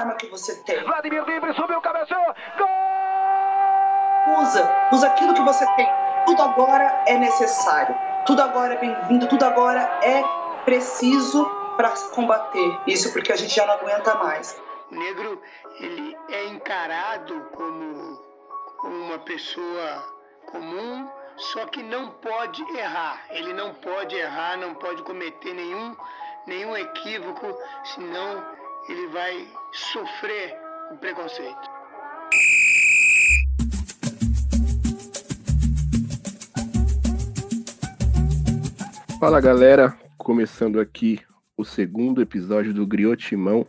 arma que você tem. Vladimir livre, subiu, cabeceou, gol! Usa, usa aquilo que você tem. Tudo agora é necessário. Tudo agora é bem-vindo. Tudo agora é preciso para combater isso, porque a gente já não aguenta mais. O negro ele é encarado como uma pessoa comum, só que não pode errar. Ele não pode errar, não pode cometer nenhum, nenhum equívoco, senão ele vai sofrer o preconceito. Fala galera, começando aqui o segundo episódio do Griotimão.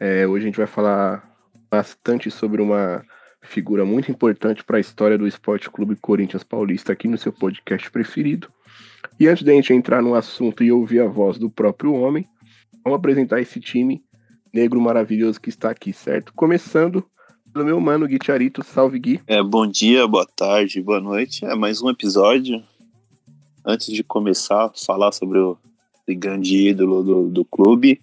É, hoje a gente vai falar bastante sobre uma figura muito importante para a história do Esporte Clube Corinthians Paulista aqui no seu podcast preferido. E antes da gente entrar no assunto e ouvir a voz do próprio homem, vamos apresentar esse time negro maravilhoso que está aqui, certo? Começando pelo meu mano Gui Charito, salve Gui. É, bom dia, boa tarde, boa noite. É mais um episódio. Antes de começar a falar sobre o grande ídolo do, do clube,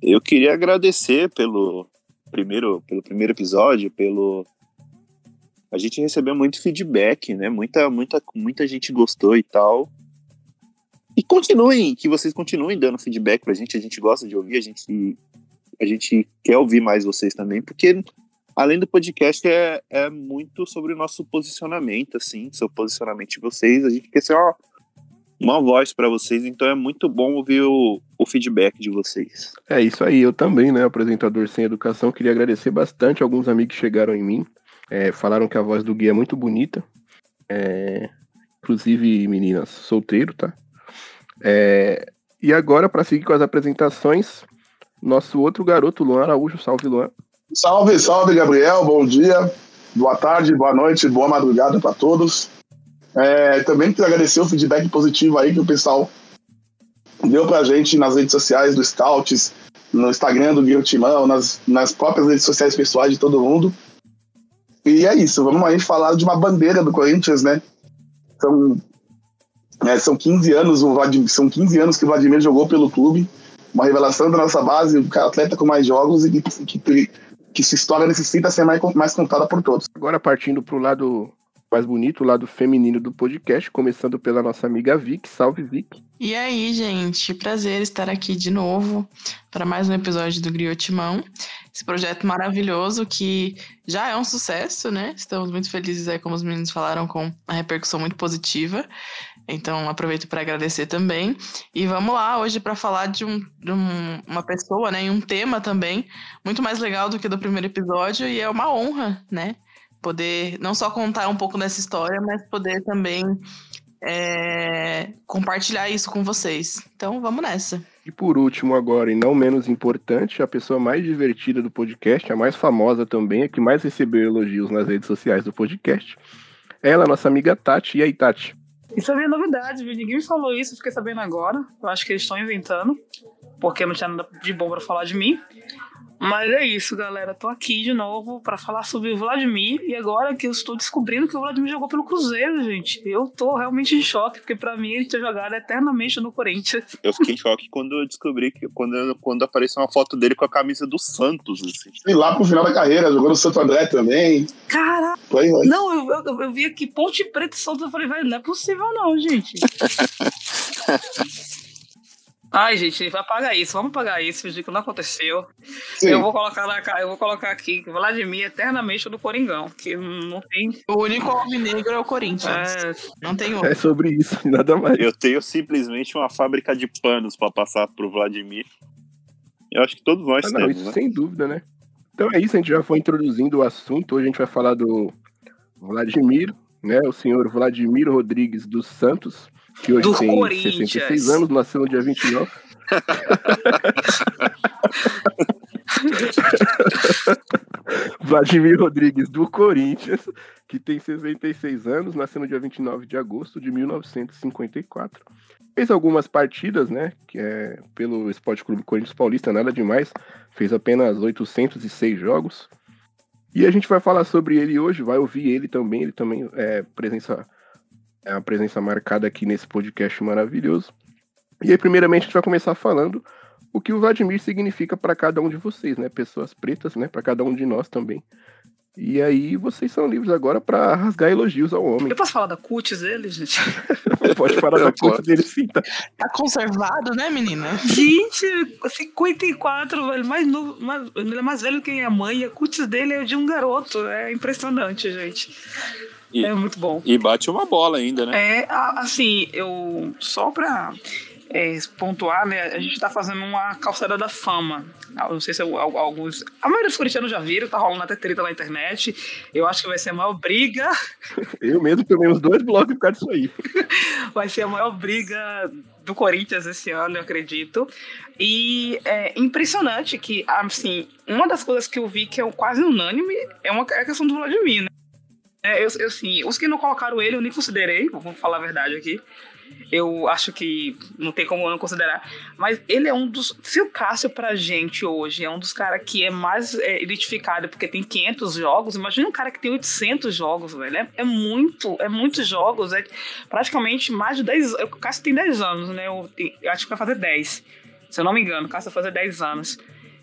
eu queria agradecer pelo primeiro, pelo primeiro episódio, pelo a gente recebeu muito feedback, né? Muita, muita, muita gente gostou e tal. E continuem, que vocês continuem dando feedback pra gente. A gente gosta de ouvir, a gente, a gente quer ouvir mais vocês também, porque além do podcast é, é muito sobre o nosso posicionamento, assim, seu posicionamento de vocês. A gente quer ser ó, uma voz para vocês, então é muito bom ouvir o, o feedback de vocês. É isso aí, eu também, né, apresentador sem educação, queria agradecer bastante alguns amigos que chegaram em mim, é, falaram que a voz do Gui é muito bonita, é, inclusive meninas, solteiro, tá? É, e agora, para seguir com as apresentações, nosso outro garoto, Luan Araújo, salve Luan. Salve, salve Gabriel, bom dia, boa tarde, boa noite, boa madrugada para todos. É, também quero agradecer o feedback positivo aí que o pessoal deu pra gente nas redes sociais do Scouts, no Instagram do Guilherme Timão, nas, nas próprias redes sociais pessoais de todo mundo. E é isso, vamos aí falar de uma bandeira do Corinthians, né? São, é, são 15 anos, o Vladimir, são 15 anos que o Vladimir jogou pelo clube, uma revelação da nossa base, o atleta com mais jogos e que, que, que sua história necessita ser mais, mais contada por todos. Agora partindo pro lado mais bonito, o lado feminino do podcast, começando pela nossa amiga Vic. Salve, Vic. E aí, gente, prazer estar aqui de novo para mais um episódio do Griotimão. Esse projeto maravilhoso que já é um sucesso, né? Estamos muito felizes aí, como os meninos falaram, com a repercussão muito positiva. Então, aproveito para agradecer também. E vamos lá hoje para falar de, um, de um, uma pessoa, né? E um tema também muito mais legal do que do primeiro episódio. E é uma honra, né? poder não só contar um pouco dessa história, mas poder também é, compartilhar isso com vocês. Então vamos nessa. E por último, agora, e não menos importante, a pessoa mais divertida do podcast, a mais famosa também, a que mais recebeu elogios nas redes sociais do podcast. Ela, nossa amiga Tati. E aí, Tati? Isso é novidade, viu? Ninguém me falou isso, fiquei sabendo agora. Eu acho que eles estão inventando, porque não tinha nada de bom para falar de mim. Mas é isso, galera. Tô aqui de novo para falar sobre o Vladimir. E agora que eu estou descobrindo que o Vladimir jogou pelo Cruzeiro, gente. Eu tô realmente em choque, porque para mim ele tinha jogado eternamente no Corinthians. Eu fiquei em choque quando eu descobri que quando, quando apareceu uma foto dele com a camisa do Santos. Assim. E lá pro final da carreira, jogou no Santo André também. Cara, não, eu, eu, eu vi aqui Ponte Preta e Santos. Eu falei, velho, não é possível não, gente. Ai, gente, vai pagar isso, vamos pagar isso, fingir que não aconteceu. Sim. Eu vou colocar na eu vou colocar aqui Vladimir eternamente do Coringão, que não tem. O único homem negro é o Corinthians. É... Não tem outro. É sobre isso, nada mais. Eu tenho simplesmente uma fábrica de panos para passar pro Vladimir. Eu acho que todos nós ah, não, temos, isso né? Sem dúvida, né? Então é isso, a gente já foi introduzindo o assunto. Hoje a gente vai falar do Vladimir, né? O senhor Vladimir Rodrigues dos Santos que hoje do tem Corinthians. 66 anos, nasceu no dia 29. Vladimir Rodrigues, do Corinthians, que tem 66 anos, nasceu no dia 29 de agosto de 1954. Fez algumas partidas, né, que é pelo Esporte Clube Corinthians Paulista, nada demais. Fez apenas 806 jogos. E a gente vai falar sobre ele hoje, vai ouvir ele também, ele também é presença é uma presença marcada aqui nesse podcast maravilhoso. E aí, primeiramente, a gente vai começar falando o que o Vladimir significa para cada um de vocês, né? Pessoas pretas, né? Para cada um de nós também. E aí vocês são livres agora para rasgar elogios ao homem. Eu posso falar da cutis dele, gente? Pode falar da cutis dele sim, tá? Tá conservado, né, menina? Gente, 54, velho, mais novo, mais, ele é mais velho que minha mãe, a cutis dele é de um garoto. É impressionante, gente. E, é muito bom. E bate uma bola ainda, né? É, assim, eu. Só pra é, pontuar, né? A gente tá fazendo uma calçada da fama. Eu não sei se alguns. A maioria dos corintianos já viram, tá rolando até treta na internet. Eu acho que vai ser a maior briga. Eu mesmo tomei uns dois blocos por causa disso aí. vai ser a maior briga do Corinthians esse ano, eu acredito. E é impressionante que, assim, uma das coisas que eu vi que é quase unânime é, uma, é a questão do Vladimir, né? É, eu, eu, assim, os que não colocaram ele, eu nem considerei, vou falar a verdade aqui. Eu acho que não tem como não considerar. Mas ele é um dos. Se o Cássio, pra gente hoje, é um dos caras que é mais é, identificado porque tem 500 jogos, imagina um cara que tem 800 jogos, velho. É, é muito, é muitos jogos. É praticamente mais de 10. O Cássio tem 10 anos, né? Eu, eu acho que vai fazer 10. Se eu não me engano, o Cássio vai fazer 10 anos.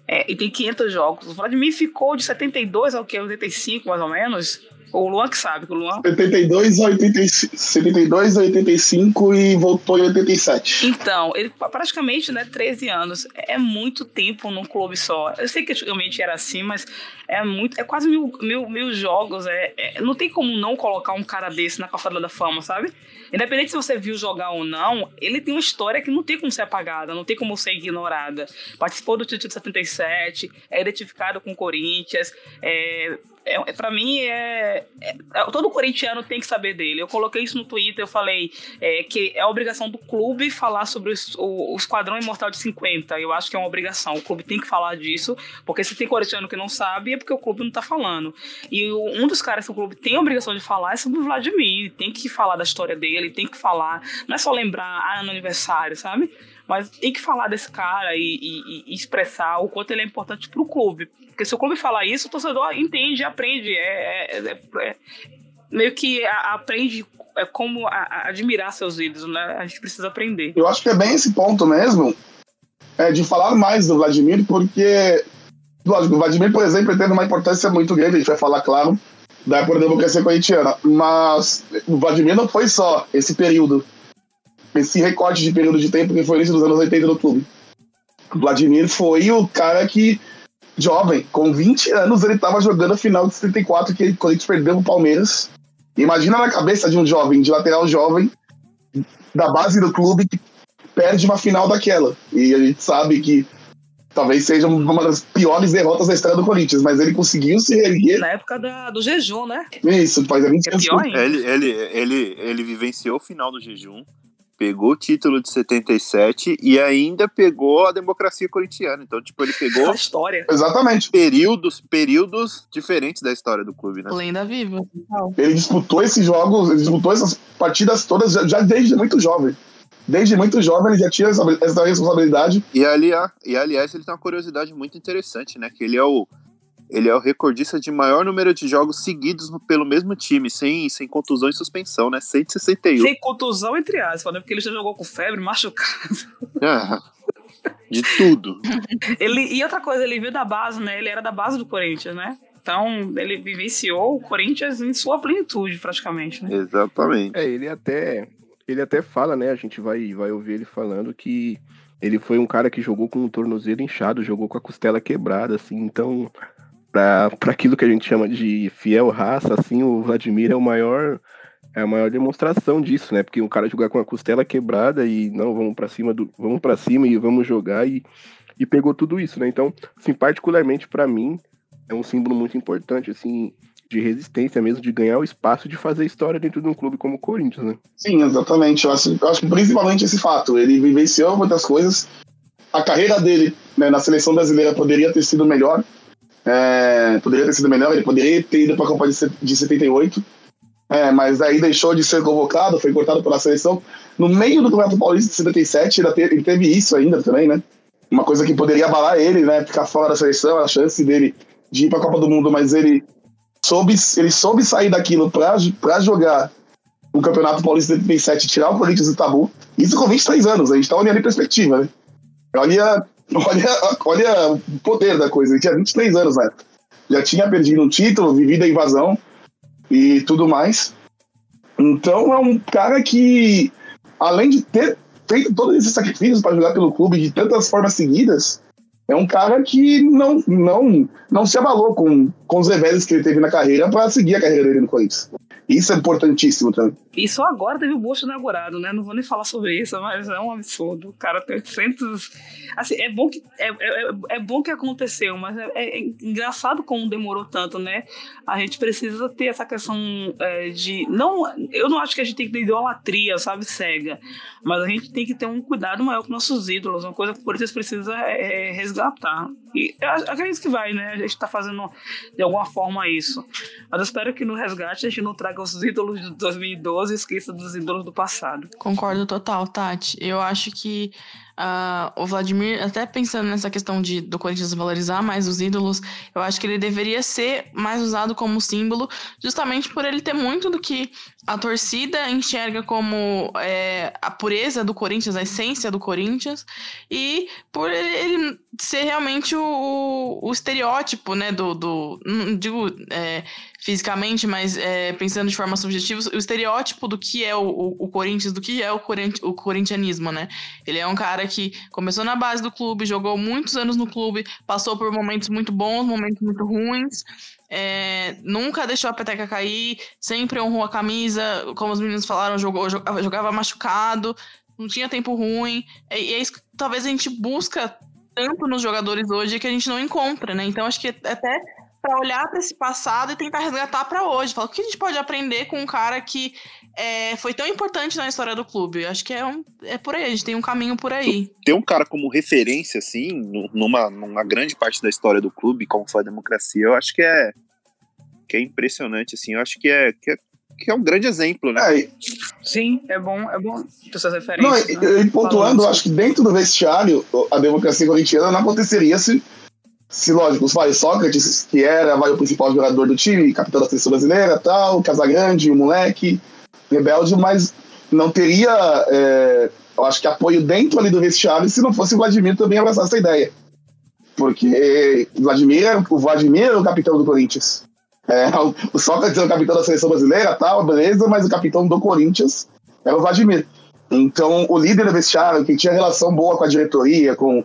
É, e tem 500 jogos. O Vladimir ficou de 72 ao que? 85, mais ou menos. O Luan que sabe, o Luan. 72 a 85, 72 a 85 e voltou em 87. Então, ele praticamente, né, 13 anos. É muito tempo num clube só. Eu sei que antigamente era assim, mas é muito. É quase mil, mil, mil jogos. É, é não tem como não colocar um cara desse na calçada da fama, sabe? Independente se você viu jogar ou não, ele tem uma história que não tem como ser apagada, não tem como ser ignorada. Participou do título de 77, é identificado com o Corinthians, é, é, para mim, é, é, todo corintiano tem que saber dele. Eu coloquei isso no Twitter, eu falei é, que é obrigação do clube falar sobre o, o Esquadrão Imortal de 50. Eu acho que é uma obrigação. O clube tem que falar disso, porque se tem corintiano que não sabe, é porque o clube não tá falando. E o, um dos caras que o clube tem a obrigação de falar é sobre o Vladimir. Tem que falar da história dele, tem que falar. Não é só lembrar, ah, no aniversário, sabe? Mas tem que falar desse cara e, e, e expressar o quanto ele é importante pro clube. Porque se o clube falar isso, o torcedor entende, aprende. É, é, é, é meio que aprende é como a, a admirar seus ídolos, né? A gente precisa aprender. Eu acho que é bem esse ponto mesmo, é, de falar mais do Vladimir, porque lógico, o Vladimir, por exemplo, ele teve uma importância muito grande, a gente vai falar, claro, da época da democracia corintiana, mas o Vladimir não foi só esse período esse recorte de período de tempo que foi início dos anos 80 no clube. Vladimir foi o cara que, jovem, com 20 anos, ele estava jogando a final de 74 que o Corinthians perdeu o Palmeiras. Imagina na cabeça de um jovem, de lateral jovem, da base do clube, que perde uma final daquela. E a gente sabe que talvez seja uma das piores derrotas da história do Corinthians, mas ele conseguiu se erguer. Na época da, do jejum, né? Isso, faz a 20 anos. É ele, ele, ele, ele vivenciou o final do jejum pegou o título de 77 e ainda pegou a democracia corintiana. Então, tipo, ele pegou a história. Exatamente. Períodos, períodos diferentes da história do clube, né? Lenda viva. Ele disputou esses jogos, ele disputou essas partidas todas já, já desde muito jovem. Desde muito jovem ele já tinha essa, essa responsabilidade. E, ali, e aliás, ele tem uma curiosidade muito interessante, né? Que ele é o ele é o recordista de maior número de jogos seguidos pelo mesmo time, sem, sem contusão e suspensão, né? 161. Sem contusão, entre aspas, né? Porque ele já jogou com febre, machucado. É, de tudo. ele, e outra coisa, ele veio da base, né? Ele era da base do Corinthians, né? Então, ele vivenciou o Corinthians em sua plenitude, praticamente, né? Exatamente. É, ele até, ele até fala, né? A gente vai, vai ouvir ele falando que ele foi um cara que jogou com o tornozelo inchado, jogou com a costela quebrada, assim, então para aquilo que a gente chama de fiel raça, assim, o Vladimir é o maior é a maior demonstração disso, né? Porque o cara jogar com a costela quebrada e não, vamos para cima do, vamos para cima e vamos jogar e, e pegou tudo isso, né? Então, assim, particularmente para mim, é um símbolo muito importante, assim, de resistência mesmo, de ganhar o espaço de fazer história dentro de um clube como o Corinthians, né? Sim, exatamente. Eu acho, eu acho principalmente esse fato. Ele vivenciou muitas coisas. A carreira dele né, na seleção brasileira poderia ter sido melhor, é, poderia ter sido melhor, ele poderia ter ido para a Copa de 78, é, mas aí deixou de ser convocado, foi cortado pela seleção. No meio do Campeonato Paulista de 77, ele teve, isso ainda também, né? Uma coisa que poderia abalar ele, né? Ficar fora da seleção, a chance dele de ir para a Copa do Mundo, mas ele soube, ele soube sair daquilo para jogar o Campeonato Paulista de 77 tirar o Corinthians do tabu. Isso com 23 anos, a gente tá olhando em perspectiva, né? Olha olha, olha o poder da coisa. Ele tinha 23 anos na época. Já tinha perdido um título, vivido a invasão e tudo mais. Então é um cara que, além de ter feito todos esses sacrifícios para jogar pelo clube de tantas formas seguidas, é um cara que não, não, não se abalou com, com os reveses que ele teve na carreira para seguir a carreira dele no Corinthians. Isso é importantíssimo também. E só agora teve o Bush inaugurado, né? Não vou nem falar sobre isso, mas é um absurdo. O cara tem 800. Assim, é bom que, é, é, é bom que aconteceu, mas é, é, engraçado como demorou tanto, né? A gente precisa ter essa questão é, de. não Eu não acho que a gente tem que ter idolatria, sabe, cega. Mas a gente tem que ter um cuidado maior com nossos ídolos. Uma coisa que o Corinthians precisa é, é resgatar. E acredito que vai, né? A gente tá fazendo de alguma forma isso. Mas eu espero que no resgate a gente não traga os ídolos de 2012 e esqueça dos ídolos do passado. Concordo total, Tati. Eu acho que Uh, o Vladimir, até pensando nessa questão de do Corinthians valorizar mais os ídolos, eu acho que ele deveria ser mais usado como símbolo, justamente por ele ter muito do que a torcida enxerga como é, a pureza do Corinthians, a essência do Corinthians, e por ele ser realmente o, o estereótipo, né, do, do não digo é, fisicamente, mas é, pensando de forma subjetiva, o estereótipo do que é o, o, o Corinthians, do que é o, corinti, o corintianismo, né? Ele é um cara que começou na base do clube, jogou muitos anos no clube, passou por momentos muito bons, momentos muito ruins, é, nunca deixou a peteca cair, sempre honrou a camisa, como os meninos falaram, jogou, jogava machucado, não tinha tempo ruim, e, e é isso que talvez a gente busca tanto nos jogadores hoje que a gente não encontra, né? Então acho que até para olhar para esse passado e tentar resgatar para hoje. Falar o que a gente pode aprender com um cara que é, foi tão importante na história do clube. Acho que é, um, é por aí, a gente tem um caminho por aí. Ter um cara como referência, assim, numa, numa grande parte da história do clube, como foi a democracia, eu acho que é, que é impressionante, assim. Eu acho que é, que é, que é um grande exemplo, né? É, Sim, é bom, é bom ter essas referências. Não, né? E pontuando, acho que dentro do vestiário, a democracia corintiana não aconteceria se se lógico, vai, Sócrates, que era vai, o principal jogador do time, capitão da seleção brasileira, tal, Casagrande, o moleque, rebelde, mas não teria, é, eu acho que apoio dentro ali do vestiário se não fosse o Vladimir também abraçar essa ideia. Porque Vladimir, o Vladimir era o capitão do Corinthians. É, o Sócrates era o capitão da seleção brasileira, tal, beleza, mas o capitão do Corinthians era o Vladimir. Então, o líder do vestiário, que tinha relação boa com a diretoria, com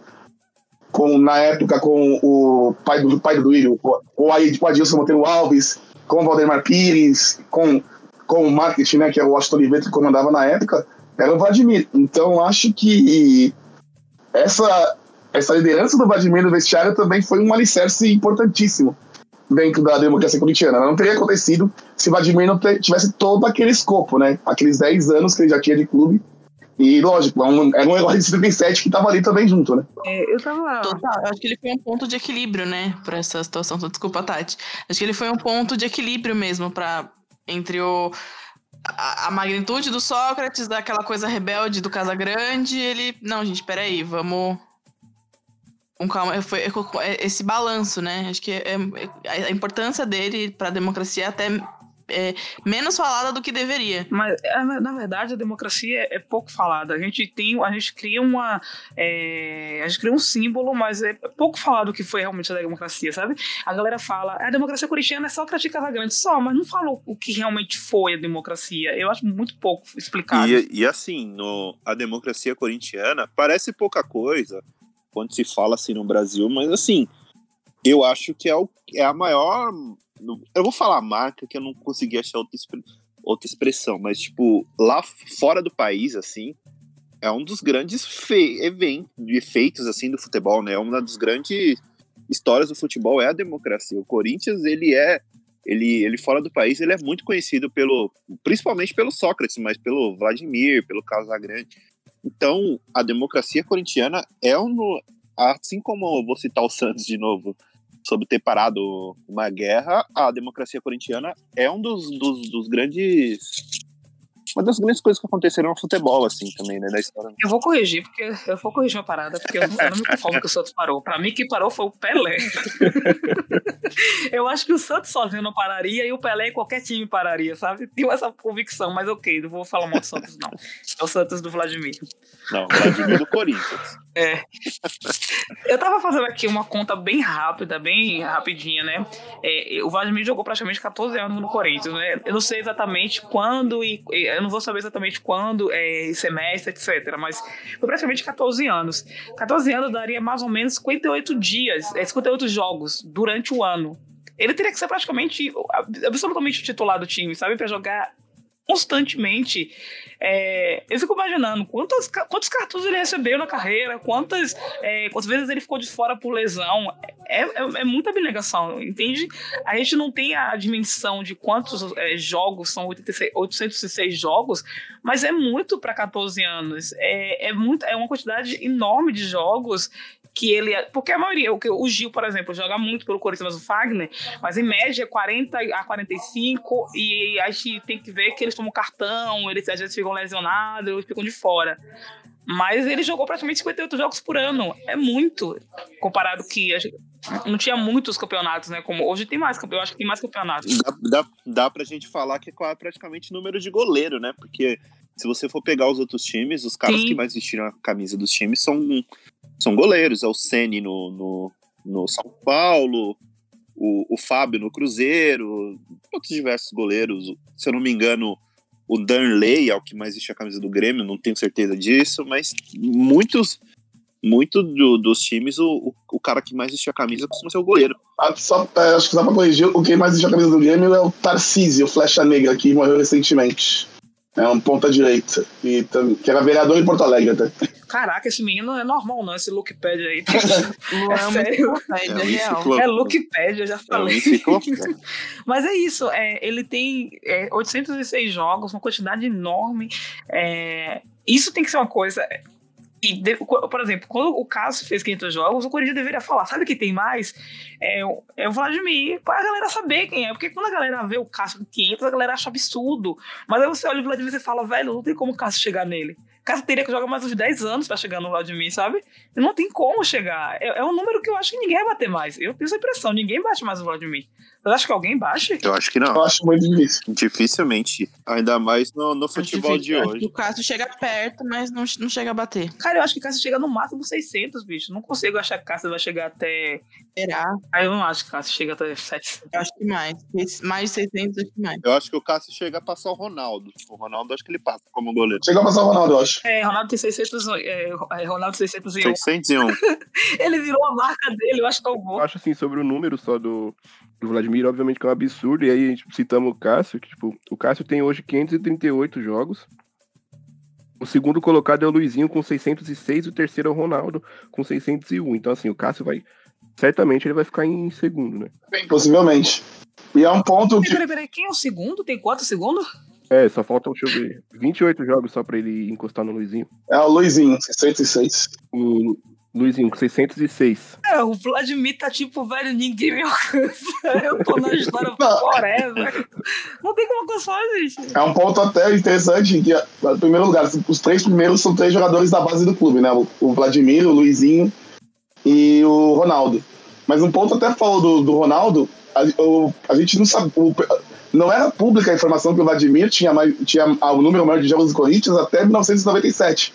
com, na época com o pai do, pai do Duílio, o, o Adilson Monteiro Alves, com o Valdemar Pires, com, com o marketing, né, que é o Washington Oliveira que comandava na época, era o Vladimir. Então acho que essa, essa liderança do Vladimir no vestiário também foi um alicerce importantíssimo dentro da democracia corintiana. Não teria acontecido se o Vladimir não tivesse todo aquele escopo, né? Aqueles 10 anos que ele já tinha de clube e, lógico, é um, era um herói de 77 que tava ali também junto, né? É, eu tava. Total, eu acho que ele foi um ponto de equilíbrio, né, pra essa situação. Desculpa, Tati. Acho que ele foi um ponto de equilíbrio mesmo para entre o. A, a, magnitude do Sócrates, daquela coisa rebelde do Casagrande, ele. Não, gente, peraí, vamos. Um calma, foi esse balanço, né? Acho que é, é, a importância dele para a democracia é até é, menos falada do que deveria. Mas, é, na verdade, a democracia é, é pouco falada. A gente tem, a gente cria uma, é, a gente cria um símbolo, mas é pouco falado o que foi realmente a democracia, sabe? A galera fala, a democracia corintiana é só criticar a grande só, mas não fala o que realmente foi a democracia. Eu acho muito pouco explicado. E, e assim, no, a democracia corintiana parece pouca coisa quando se fala assim no Brasil, mas assim, eu acho que é, o, é a maior eu vou falar marca que eu não consegui achar outra, outra expressão, mas, tipo, lá fora do país, assim, é um dos grandes eventos, efeitos, assim, do futebol, né? Uma das grandes histórias do futebol é a democracia. O Corinthians, ele é. Ele, ele fora do país, ele é muito conhecido pelo. Principalmente pelo Sócrates, mas pelo Vladimir, pelo Casagrande. Então, a democracia corintiana é um. Assim como vou citar o Santos de novo, sobre ter parado uma guerra, a democracia corintiana é um dos, dos, dos grandes uma das grandes coisas que aconteceram no futebol, assim, também, né, da história. Eu vou corrigir, porque eu vou corrigir uma parada, porque eu, eu não me conformo que o Santos parou. Pra mim, quem parou foi o Pelé. eu acho que o Santos sozinho não pararia e o Pelé em qualquer time pararia, sabe? Tenho essa convicção, mas ok, não vou falar mal do Santos, não. É o Santos do Vladimir. Não, Vladimir do Corinthians. É. Eu tava fazendo aqui uma conta bem rápida, bem rapidinha, né? É, o Vladimir jogou praticamente 14 anos no Corinthians, né? Eu não sei exatamente quando e eu não vou saber exatamente quando, é, semestre, etc. Mas foi praticamente 14 anos. 14 anos daria mais ou menos 58 dias, é, 58 jogos durante o ano. Ele teria que ser praticamente absolutamente titular do time, sabe? Para jogar constantemente. É, eu fico imaginando quantos, quantos cartões ele recebeu na carreira, quantas, é, quantas vezes ele ficou de fora por lesão. É, é, é, muita abnegação, entende? A gente não tem a dimensão de quantos é, jogos são 86, 806 jogos, mas é muito para 14 anos. É, é, muito, é uma quantidade enorme de jogos que ele. É, porque a maioria, o, o Gil, por exemplo, joga muito pelo Corinthians, mas o Fagner, mas em média 40 a 45, e a gente tem que ver que eles tomam cartão, eles às vezes ficam lesionados, eles ficam de fora. Mas ele jogou praticamente 58 jogos por ano. É muito. Comparado que gente, não tinha muitos campeonatos, né? Como hoje tem mais, eu acho que tem mais campeonatos. Dá, dá, dá pra gente falar que é praticamente número de goleiro, né? Porque se você for pegar os outros times, os caras Sim. que mais vestiram a camisa dos times são são goleiros. É o Ceni no, no, no, São Paulo, o, o Fábio no Cruzeiro, outros diversos goleiros. Se eu não me engano, o Danley é o que mais vestiu a camisa do Grêmio, não tenho certeza disso, mas muitos. Muito do, dos times, o, o, o, cara que mais vestiu a camisa costuma ser o goleiro. Ah, só, é, acho que só pra corrigir, o que mais vestiu a camisa do Grêmio é o Tarcísio, Flecha Negra, que morreu recentemente. É um ponta-direita. Que era vereador em Porto Alegre até. Caraca, esse menino é normal, não, esse Lookpad aí. Não é, é sério. É, é, real. é Lookpad, eu já falei. É Mas é isso, é, ele tem é, 806 jogos, uma quantidade enorme. É, isso tem que ser uma coisa. E, por exemplo, quando o Cássio fez 500 jogos, o Corinthians deveria falar: sabe que tem mais? É, é o Vladimir, para a galera saber quem é. Porque quando a galera vê o Cássio com 500, a galera acha absurdo. Mas aí você olha o Vladimir e fala: velho, não tem como o Cássio chegar nele. O Cássio teria que jogar mais uns 10 anos para chegar no Vladimir, sabe? Não tem como chegar. É, é um número que eu acho que ninguém vai bater mais. Eu tenho essa impressão: ninguém bate mais o Vladimir. Você acha que alguém baixa? Eu acho que não. Eu acho muito difícil. Dificilmente. Ainda mais no, no futebol de hoje. o Cássio chega perto, mas não, não chega a bater. Cara, eu acho que o Cássio chega no máximo 600, bicho. Não consigo achar que o Cássio vai chegar até. Será? Ah, eu não acho que o Cássio chega até 700. Eu acho que mais. Mais de 600, acho que mais. Eu acho que o Cássio chega a passar o Ronaldo. O Ronaldo, acho que ele passa como goleiro. Chega a passar o Ronaldo, eu acho. É, Ronaldo tem 600. É, é Ronaldo 601. 601. ele virou a marca dele, eu acho que é o gol. Eu acho assim, sobre o número só do, do Vladimir, obviamente que é um absurdo, e aí a gente citamos o Cássio, que, tipo, o Cássio tem hoje 538 jogos, o segundo colocado é o Luizinho com 606 e o terceiro é o Ronaldo com 601. Então, assim, o Cássio vai. Certamente ele vai ficar em segundo, né? Bem, possivelmente. E é um ponto que. Peraí, peraí, quem é o segundo? Tem quatro segundos? É, só faltam, deixa eu ver, 28 jogos só pra ele encostar no Luizinho. É o Luizinho, 606. O, Luizinho, com 606. É, o Vladimir tá tipo, velho, ninguém me alcança. Eu tô na história forever. Não tem como alcançar, gente. É um ponto até interessante que, em primeiro lugar, os três primeiros são três jogadores da base do clube, né? O Vladimir, o Luizinho e o Ronaldo. Mas um ponto até falou do, do Ronaldo, a, o, a gente não sabe. O, não era pública a informação que o Vladimir tinha, mais, tinha o número maior de jogos do Corinthians até 1997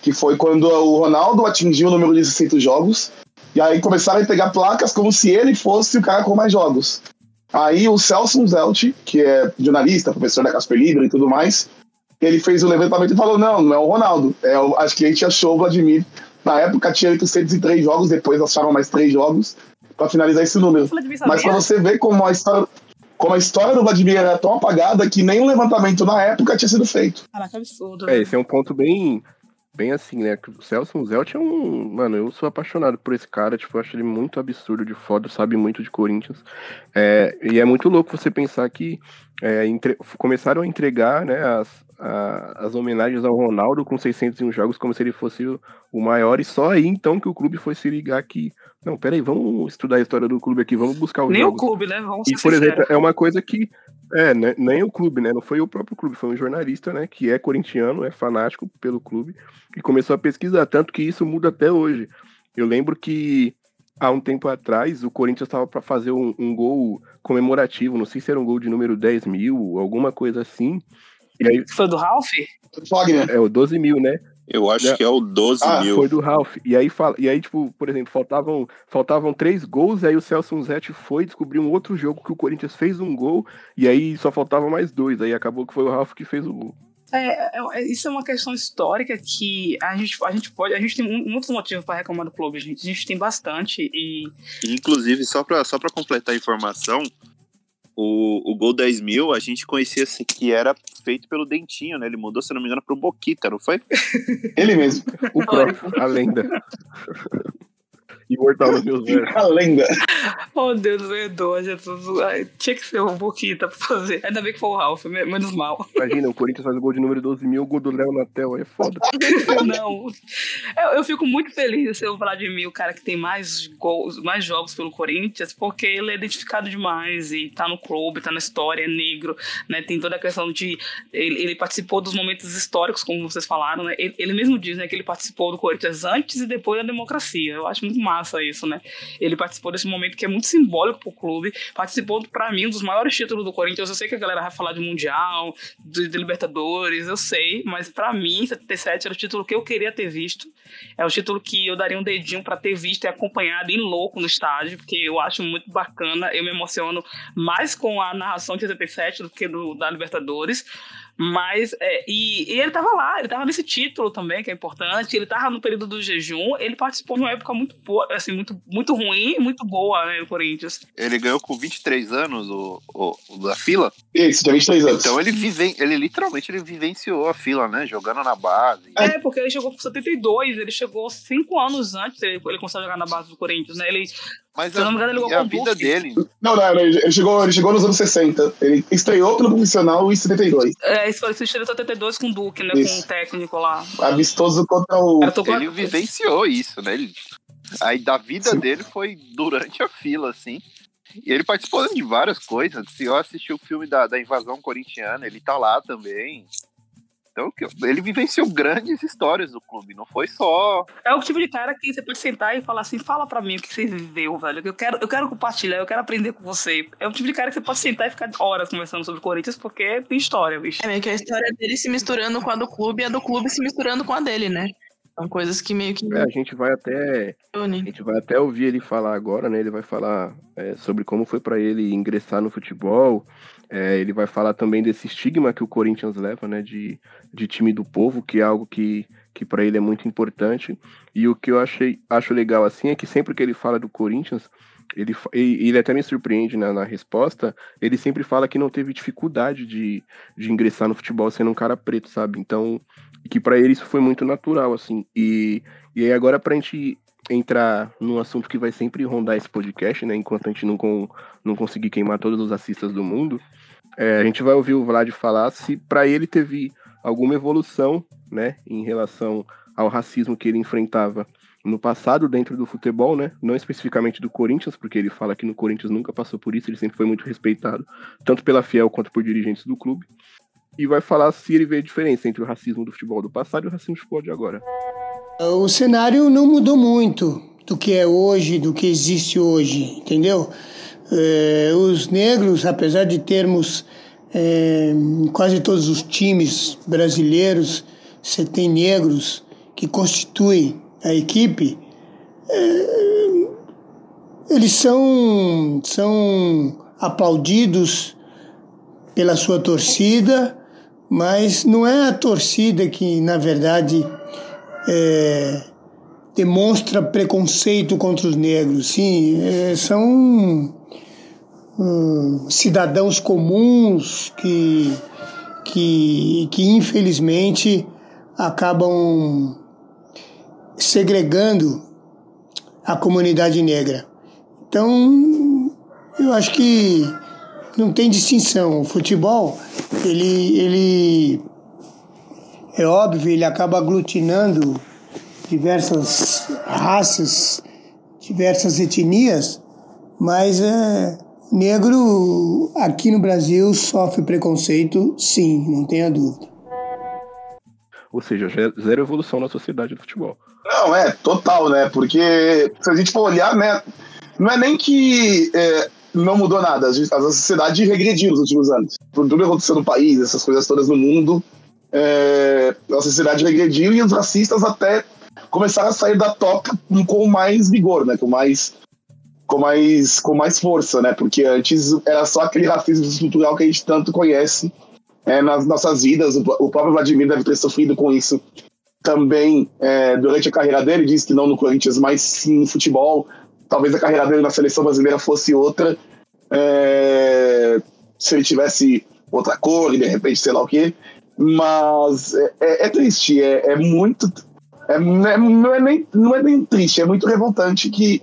que foi quando o Ronaldo atingiu o número de 600 jogos, e aí começaram a pegar placas como se ele fosse o cara com mais jogos. Aí o Celso Zelt, que é jornalista, professor da Casper Libre e tudo mais, ele fez o levantamento e falou: não, não é o Ronaldo. É o, acho que a gente achou o Vladimir. Na época tinha 803 jogos, depois acharam mais três jogos para finalizar esse número. Mas para você ver como a história. Como a história do Vladimir era tão apagada que nem um levantamento na época tinha sido feito. Caraca, absurdo. É, esse é um ponto bem bem assim, né? O Celso Zelt é um. Mano, eu sou apaixonado por esse cara, tipo, eu acho ele muito absurdo de foda, sabe muito de Corinthians. É, e é muito louco você pensar que é, entre... começaram a entregar né, as, a, as homenagens ao Ronaldo com 601 jogos como se ele fosse o, o, maior, e só aí então que o clube foi se ligar que. Não, peraí, vamos estudar a história do clube aqui, vamos buscar os Nem jogos. o clube, né? Vamos e, por exemplo, é uma coisa que é, né, nem o clube, né? Não foi o próprio clube, foi um jornalista, né? Que é corintiano, é fanático pelo clube, e começou a pesquisar, tanto que isso muda até hoje. Eu lembro que há um tempo atrás o Corinthians estava para fazer um, um, gol comemorativo, não sei se era um gol de número 10 mil, alguma coisa assim. E aí, foi do Ralph? Fagner. É, o 12 mil, né? Eu acho que é o 12 Ah, mil. Foi do Ralph. E aí, fala, e aí, tipo, por exemplo, faltavam, faltavam três gols, aí o Celso Zete foi descobrir um outro jogo que o Corinthians fez um gol, e aí só faltava mais dois. Aí acabou que foi o Ralph que fez o gol. É, é- é- isso é uma questão histórica que a gente, a gente pode. A gente tem mu- muitos motivos para reclamar do clube, gente. A gente tem bastante. E Inclusive, só pra, só pra completar a informação, o, o Gol 10 mil a gente conhecia assim, que era feito pelo Dentinho, né? Ele mudou, se não me engano, pro Boquita, não foi? Ele mesmo. O próprio, a lenda. Imortal nos meus versos. A lenda. Oh, Deus, perdoa, Jesus. Ai, tinha que ser um Boquita pra fazer. Ainda bem que foi o Ralph, me- menos mal. Imagina, o Corinthians faz o gol de número 12 mil, o gol do Léo Natel, aí é foda. Não. Eu, eu fico muito feliz de ser o Vladimir, o cara que tem mais gols, mais jogos pelo Corinthians, porque ele é identificado demais e tá no clube, tá na história, é negro, né? Tem toda a questão de. Ele, ele participou dos momentos históricos, como vocês falaram, né? Ele, ele mesmo diz, né, que ele participou do Corinthians antes e depois da democracia. Eu acho muito massa isso, né? Ele participou desse momento que é muito simbólico pro clube, participou, pra mim, um dos maiores títulos do Corinthians. Eu sei que a galera vai falar de Mundial, de, de Libertadores, eu sei, mas pra mim, 77 era o título que eu queria ter visto. É o título que eu daria um dedinho pra ter visto e acompanhado em louco no estádio, porque eu acho muito bacana. Eu me emociono mais com a narração de 77 do que do, da Libertadores. Mas, é, e, e ele tava lá, ele tava nesse título também, que é importante. Ele tava no período do jejum, ele participou de uma época muito boa, assim, muito, muito ruim e muito boa, né, no Corinthians. Ele ganhou com 23 anos o, o, o da fila. Isso, tinha 23 anos. Então ele vive, ele literalmente ele vivenciou a fila, né? Jogando na base. É, porque ele chegou com 72, ele chegou cinco anos antes, ele, ele começou a jogar na base do Corinthians, né? Ele, Mas Se eu não me engano, ele a, jogou a vida Duque. dele. Não, não, ele ele chegou, ele chegou nos anos 60. Ele estreou pelo profissional em 72. é, esse foi esse estilo 72 com o Duque, né? Isso. Com o técnico lá. Amistoso contra o. Ele vivenciou isso, né? Ele, aí da vida dele foi durante a fila, assim. E ele participou de várias coisas. Se eu assistir o filme da, da invasão corintiana, ele tá lá também. Então, que- ele vivenciou grandes histórias do clube, não foi só. É o tipo de cara que você pode sentar e falar assim, fala pra mim o que você viveu, velho. Eu quero, eu quero compartilhar, eu quero aprender com você. É o tipo de cara que você pode sentar e ficar horas conversando sobre o Corinthians, porque tem história, bicho. É meio que a história dele se misturando com a do clube e a do clube se misturando com a dele, né? São coisas que meio que É, a gente vai até A gente vai até ouvir ele falar agora, né? Ele vai falar é, sobre como foi para ele ingressar no futebol. É, ele vai falar também desse estigma que o Corinthians leva, né? De, de time do povo, que é algo que, que para ele é muito importante. E o que eu achei acho legal assim é que sempre que ele fala do Corinthians, ele, ele até me surpreende na, na resposta, ele sempre fala que não teve dificuldade de, de ingressar no futebol sendo um cara preto, sabe? Então, que para ele isso foi muito natural, assim. E, e aí agora pra gente entrar num assunto que vai sempre rondar esse podcast, né? Enquanto a gente não, com, não conseguir queimar todos os assistas do mundo, é, a gente vai ouvir o Vlad falar se para ele teve alguma evolução, né? Em relação ao racismo que ele enfrentava no passado dentro do futebol, né? Não especificamente do Corinthians, porque ele fala que no Corinthians nunca passou por isso, ele sempre foi muito respeitado, tanto pela Fiel quanto por dirigentes do clube. E vai falar se ele vê a diferença entre o racismo do futebol do passado e o racismo do futebol de agora. O cenário não mudou muito do que é hoje, do que existe hoje, entendeu? É, os negros, apesar de termos é, quase todos os times brasileiros, você tem negros que constituem a equipe, é, eles são, são aplaudidos pela sua torcida, mas não é a torcida que, na verdade, é, demonstra preconceito contra os negros. Sim, é, são hum, cidadãos comuns que, que, que, infelizmente, acabam segregando a comunidade negra. Então, eu acho que não tem distinção. O futebol, ele, ele é óbvio, ele acaba aglutinando diversas raças, diversas etnias, mas é, negro aqui no Brasil sofre preconceito, sim, não tenha dúvida. Ou seja, zero evolução na sociedade do futebol. Não, é, total, né? Porque se a gente for olhar, né? Não é nem que é, não mudou nada, a sociedade regrediu nos últimos anos. Por tudo que aconteceu no país, essas coisas todas no mundo, é, a sociedade regrediu e os racistas até começaram a sair da toca com mais vigor, né? Com mais com mais com mais força, né? Porque antes era só aquele racismo estrutural que a gente tanto conhece é, nas nossas vidas. O, o, próprio Vladimir deve ter sofrido com isso também é, durante a carreira dele. Disse que não no Corinthians, mas sim no futebol. Talvez a carreira dele na seleção brasileira fosse outra. É, se ele tivesse outra cor e de repente sei lá o quê. Mas é, é, é triste, é, é muito. É, não, é, não, é nem, não é nem triste, é muito revoltante que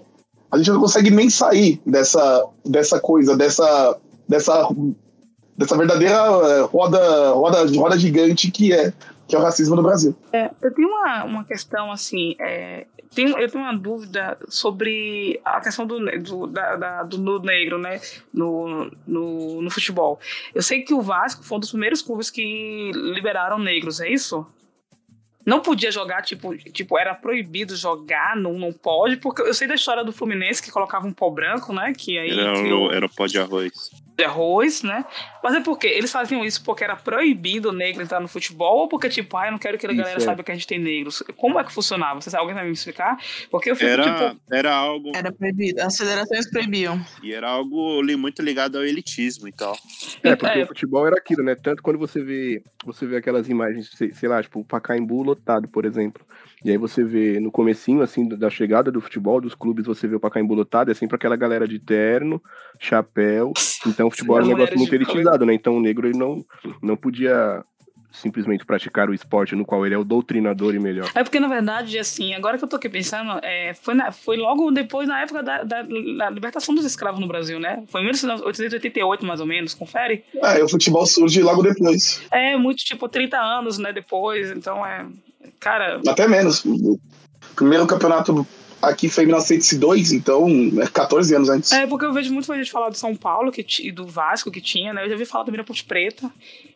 a gente não consegue nem sair dessa, dessa coisa, dessa, dessa, dessa verdadeira é, roda, roda, roda gigante que é, que é o racismo no Brasil. É, eu tenho uma, uma questão assim, é, tenho, eu tenho uma dúvida sobre a questão do, do, da, da, do negro né, no, no, no futebol. Eu sei que o Vasco foi um dos primeiros clubes que liberaram negros, é isso? não podia jogar, tipo, tipo, era proibido jogar, não, não pode, porque eu sei da história do Fluminense que colocava um pó branco, né? Que aí era, criou... era o pó de arroz. De arroz, né? Mas é porque eles faziam isso porque era proibido o negro entrar no futebol, ou porque, tipo, ah, eu não quero que a galera é. saiba que a gente tem negros. Como é que funcionava? Você sabe, alguém vai me explicar? Porque eu fico, era, tipo. Era algo. Era proibido. As federações proibiam. E era algo muito ligado ao elitismo e tal. É, porque é. o futebol era aquilo, né? Tanto quando você vê, você vê aquelas imagens, sei, sei lá, tipo, o Pacaembu lotado, por exemplo. E aí você vê no comecinho, assim, da chegada do futebol, dos clubes, você vê o Pacaembu lotado, é sempre aquela galera de terno, chapéu. Então o futebol era um negócio muito elitizado, né? Então o negro ele não, não podia simplesmente praticar o esporte no qual ele é o doutrinador e melhor. É porque, na verdade, assim, agora que eu tô aqui pensando, é, foi, na, foi logo depois, na época da, da, da, libertação dos escravos no Brasil, né? Foi em 1888, mais ou menos, confere? É, o futebol surge logo depois. É, muito, tipo, 30 anos, né, depois, então é... Cara... Até menos. O primeiro campeonato aqui foi em 1902, então é 14 anos antes. É, porque eu vejo muito gente falar do São Paulo que, e do Vasco que tinha, né? Eu já vi falar também da Ponte Preta.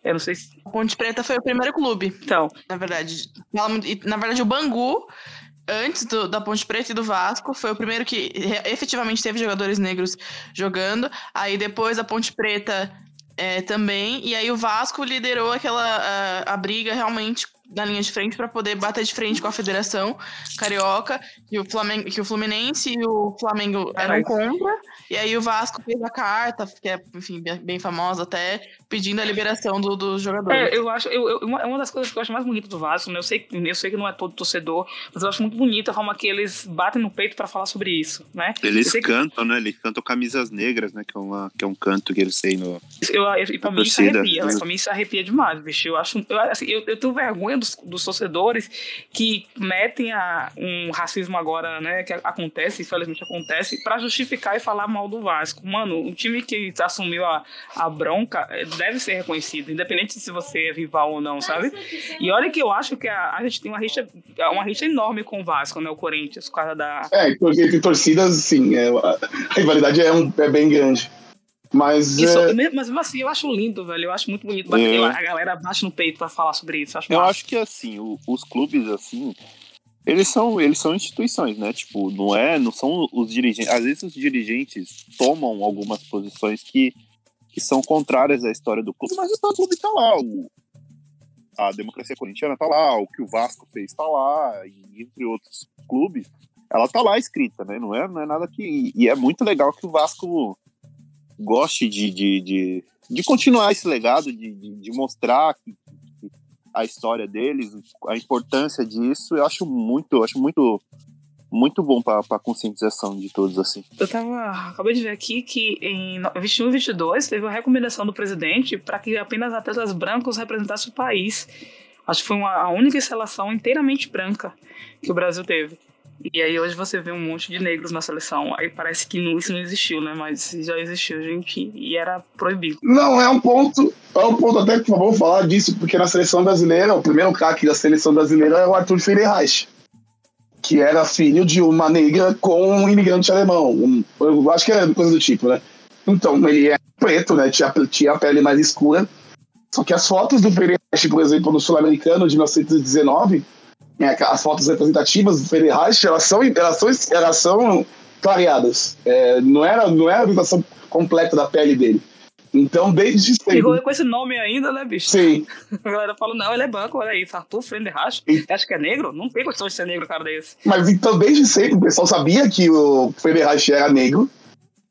Eu não sei se. A Ponte Preta foi o primeiro clube. Então. Na verdade. Na verdade, o Bangu antes do, da Ponte Preta e do Vasco, foi o primeiro que efetivamente teve jogadores negros jogando. Aí depois a Ponte Preta é, também. E aí o Vasco liderou aquela a, a briga realmente na linha de frente para poder bater de frente com a Federação Carioca, que o, Flamengo, que o Fluminense e o Flamengo eram contra, e aí o Vasco fez a carta, que é, enfim, bem famosa até, pedindo a liberação dos do jogadores. É, eu acho, eu, eu, uma, uma das coisas que eu acho mais bonita do Vasco, né, eu sei, eu sei que não é todo torcedor, mas eu acho muito bonita a forma que eles batem no peito para falar sobre isso, né? Eles cantam, que... né, eles cantam Camisas Negras, né, que é, uma, que é um canto que eles têm no... Eu, eu, e pra mim isso arrepia, né? pra mim isso arrepia demais, bicho, eu acho, eu, assim, eu, eu tenho vergonha dos, dos torcedores que metem a, um racismo agora, né, que acontece, infelizmente acontece, para justificar e falar mal do Vasco. Mano, o time que assumiu a, a bronca eh, deve ser reconhecido, independente se você é rival ou não, sabe? E olha que eu acho que a, a gente tem uma rixa, uma rixa enorme com o Vasco, né, o Corinthians, por causa da... É, entre torcidas, sim, é, a rivalidade é, um, é bem grande. Mas, isso, é... mas mesmo assim, eu acho lindo, velho. Eu acho muito bonito. É. A galera bate no peito para falar sobre isso. Acho eu acho que assim, o, os clubes assim, eles são, eles são instituições, né? Tipo, não é, não são os dirigentes. Às vezes os dirigentes tomam algumas posições que, que são contrárias à história do clube, mas o clube tá lá. O, a democracia corintiana tá lá, o que o Vasco fez tá lá, e entre outros clubes, ela tá lá escrita, né? Não é, não é nada que. E é muito legal que o Vasco goste de, de, de, de continuar esse legado, de, de, de mostrar que, que a história deles, a importância disso, eu acho muito, eu acho muito muito bom para a conscientização de todos assim. Eu tava, acabei de ver aqui que em 21 e 22 teve uma recomendação do presidente para que apenas atletas brancos representassem o país. Acho que foi uma, a única seleção inteiramente branca que o Brasil teve. E aí hoje você vê um monte de negros na seleção. Aí parece que isso não existiu, né? Mas já existiu, gente, e era proibido. Não, é um ponto, é um ponto até que vamos falar disso, porque na seleção brasileira, o primeiro craque da seleção brasileira é o Arthur Feirreich, que era filho de uma negra com um imigrante alemão. Eu acho que era coisa do tipo, né? Então, ele é preto, né? Tinha, tinha a pele mais escura. Só que as fotos do Feirreich, por exemplo, no Sul-Americano de 1919 né, as fotos representativas do Ferreira elas são, elas são, elas são clareadas. É, não era, não era a visão completa da pele dele. Então, desde sempre. com esse nome ainda, né, bicho? Sim. A galera fala, não, ele é branco, olha isso, Arthur Frenderrasch. Acha que é negro? Não tem questão de ser negro, cara desse. Mas então, desde sempre, o pessoal sabia que o Federach era negro,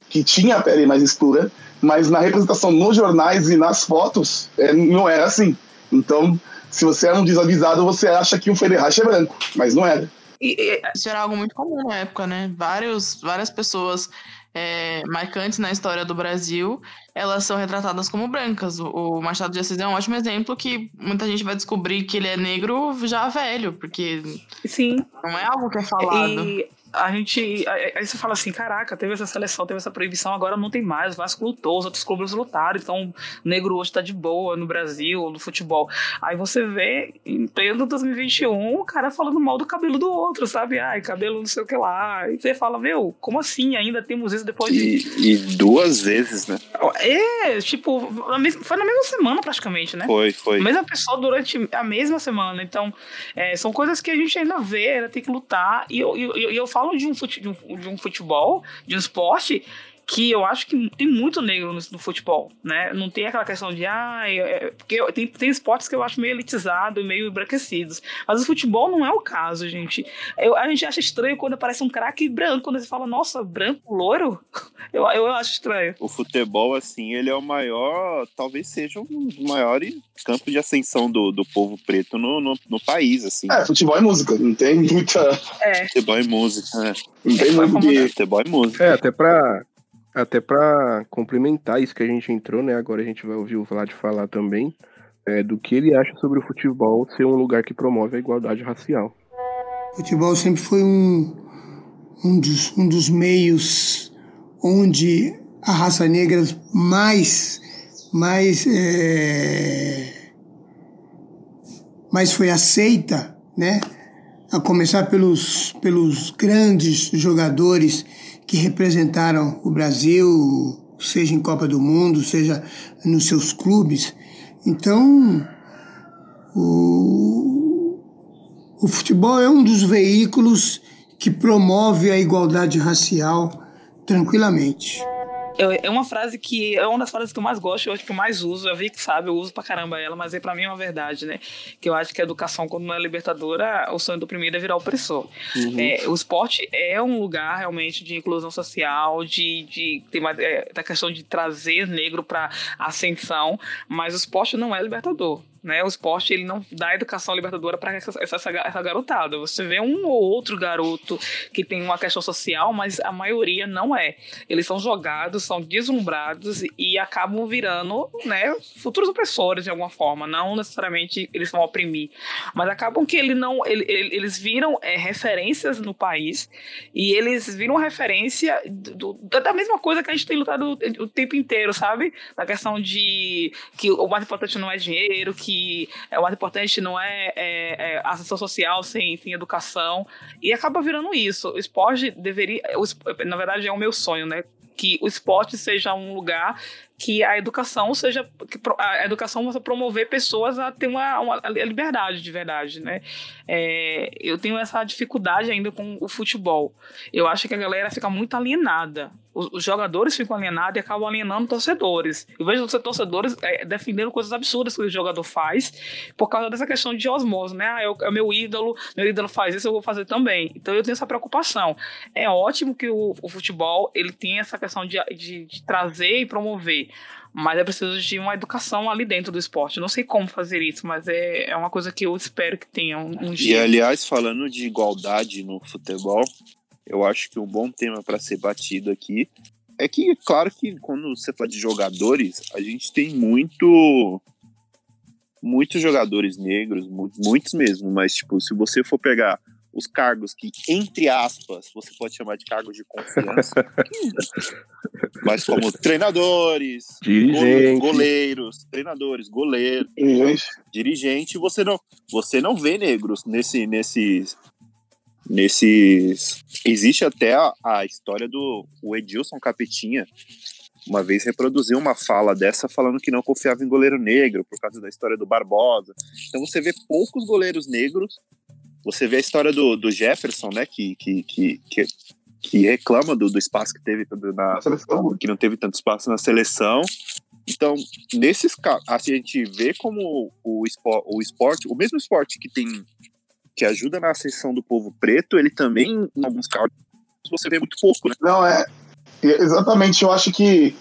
que tinha a pele mais escura, mas na representação nos jornais e nas fotos, é, não era assim. Então, se você era um desavisado, você acha que o Federach é branco, mas não era. E, e- Isso era algo muito comum na época, né? Vários, várias pessoas é, marcantes na história do Brasil, elas são retratadas como brancas. O, o Machado de Assis é um ótimo exemplo que muita gente vai descobrir que ele é negro já velho, porque sim, não é algo que é falado. E a gente. Aí você fala assim: caraca, teve essa seleção, teve essa proibição, agora não tem mais. O Vasco lutou, os outros clubes lutaram, então o negro hoje tá de boa no Brasil, no futebol. Aí você vê, em pleno 2021, o cara falando mal do cabelo do outro, sabe? Ai, cabelo não sei o que lá. E você fala, meu, como assim ainda temos isso depois de. E, e duas vezes, né? É, tipo, foi na mesma semana praticamente, né? Foi, foi. A mesma pessoa durante a mesma semana. Então, é, são coisas que a gente ainda vê, ainda tem que lutar. E eu, eu, eu, eu falo de um, fute, de, um, de um futebol, de um esporte, que eu acho que tem muito negro no, no futebol, né? Não tem aquela questão de, ah, é, porque eu- tem, tem esportes que eu acho meio elitizado e meio embranquecidos. Mas o futebol não é o caso, gente. Eu, a gente acha estranho quando aparece um craque branco, quando você fala, nossa, branco, loiro? Eu, eu acho estranho. O futebol, assim, ele é o maior, talvez seja um dos maiores campos de ascensão do, do povo preto no, no, no país, assim. É, futebol é música, não tem muita. É. Futebol e música, né? Não tem muito de. Futebol e música. É, até pra, até pra complementar isso que a gente entrou, né? Agora a gente vai ouvir o Vlad falar também é, do que ele acha sobre o futebol ser um lugar que promove a igualdade racial. Futebol sempre foi um, um, dos, um dos meios onde a raça negra mais, mais, é, mais foi aceita, né? A começar pelos, pelos grandes jogadores que representaram o Brasil, seja em Copa do Mundo, seja nos seus clubes. Então, o, o futebol é um dos veículos que promove a igualdade racial tranquilamente. Eu- é uma frase que é uma das frases que eu mais gosto, eu acho que eu mais uso. A Vic sabe, eu uso pra caramba ela, mas é pra mim é uma verdade, né? Que eu acho que a educação, quando não é libertadora, o sonho do oprimido é virar opressor. É, o esporte é um lugar realmente de inclusão social, de, de tem mais, é, da questão de trazer negro pra ascensão, mas o esporte não é libertador. Né, o esporte ele não dá educação libertadora para essa, essa, essa garotada. Você vê um ou outro garoto que tem uma questão social, mas a maioria não é. Eles são jogados, são deslumbrados e acabam virando né, futuros opressores de alguma forma. Não necessariamente eles vão oprimir, mas acabam que ele não, ele, ele- eles viram é, referências no país e eles viram referência do- da mesma coisa que a gente tem lutado o, tempo inteiro, sabe? Da questão de que o mais importante não é dinheiro, que é, o mais importante não é, é, é social sem, sem educação. E acaba virando isso. O esporte deveria. o na verdade, é o meu sonho, né? Que o esporte seja um lugar que a educação seja. Que a educação possa promover pessoas a ter uma, uma liberdade de verdade, né? É, eu tenho essa dificuldade ainda com o futebol. Eu acho que a galera fica muito alienada. Os, os jogadores ficam alienados e acabam alienando torcedores. Eu vejo os torcedores é, defendendo coisas absurdas que o jogador faz por causa dessa questão de osmose, né? Ah, é o, é meu ídolo, meu ídolo faz isso, eu vou fazer também. Então eu tenho essa preocupação. É ótimo que o, o futebol ele tem essa questão de, de, de trazer e promover. Mas é preciso de uma educação ali dentro do esporte. Eu não sei como fazer isso, mas é, é uma coisa que eu espero que tenha um, um E dia. aliás, falando de igualdade no futebol, eu acho que um bom tema para ser batido aqui é que, claro que quando você fala de jogadores, a gente tem muito muitos jogadores negros, mu- muitos mesmo, mas tipo, se você for pegar os cargos que, entre aspas, você pode chamar de cargos de confiança, mas como treinadores, Dirigente. go- goleiros, treinadores, goleiros, Gente, dirigente, você não, você não vê negros nesse, nesses, nesses. Existe até a, a história do o Edilson Capetinha. Uma vez reproduziu uma fala dessa falando que não confiava em goleiro negro por causa da história do Barbosa. Então você vê poucos goleiros negros. Você vê a história do, do Jefferson, né? Que, que, que, que, que reclama do, do espaço que teve na, seleção. que não teve tanto espaço na seleção. Então, nesses casos, assim, a gente vê como o esporte, o esporte, o mesmo esporte que tem que ajuda na ascensão do povo preto, ele também, em alguns casos, você vê muito pouco, né? Não, é. Exatamente, eu acho que.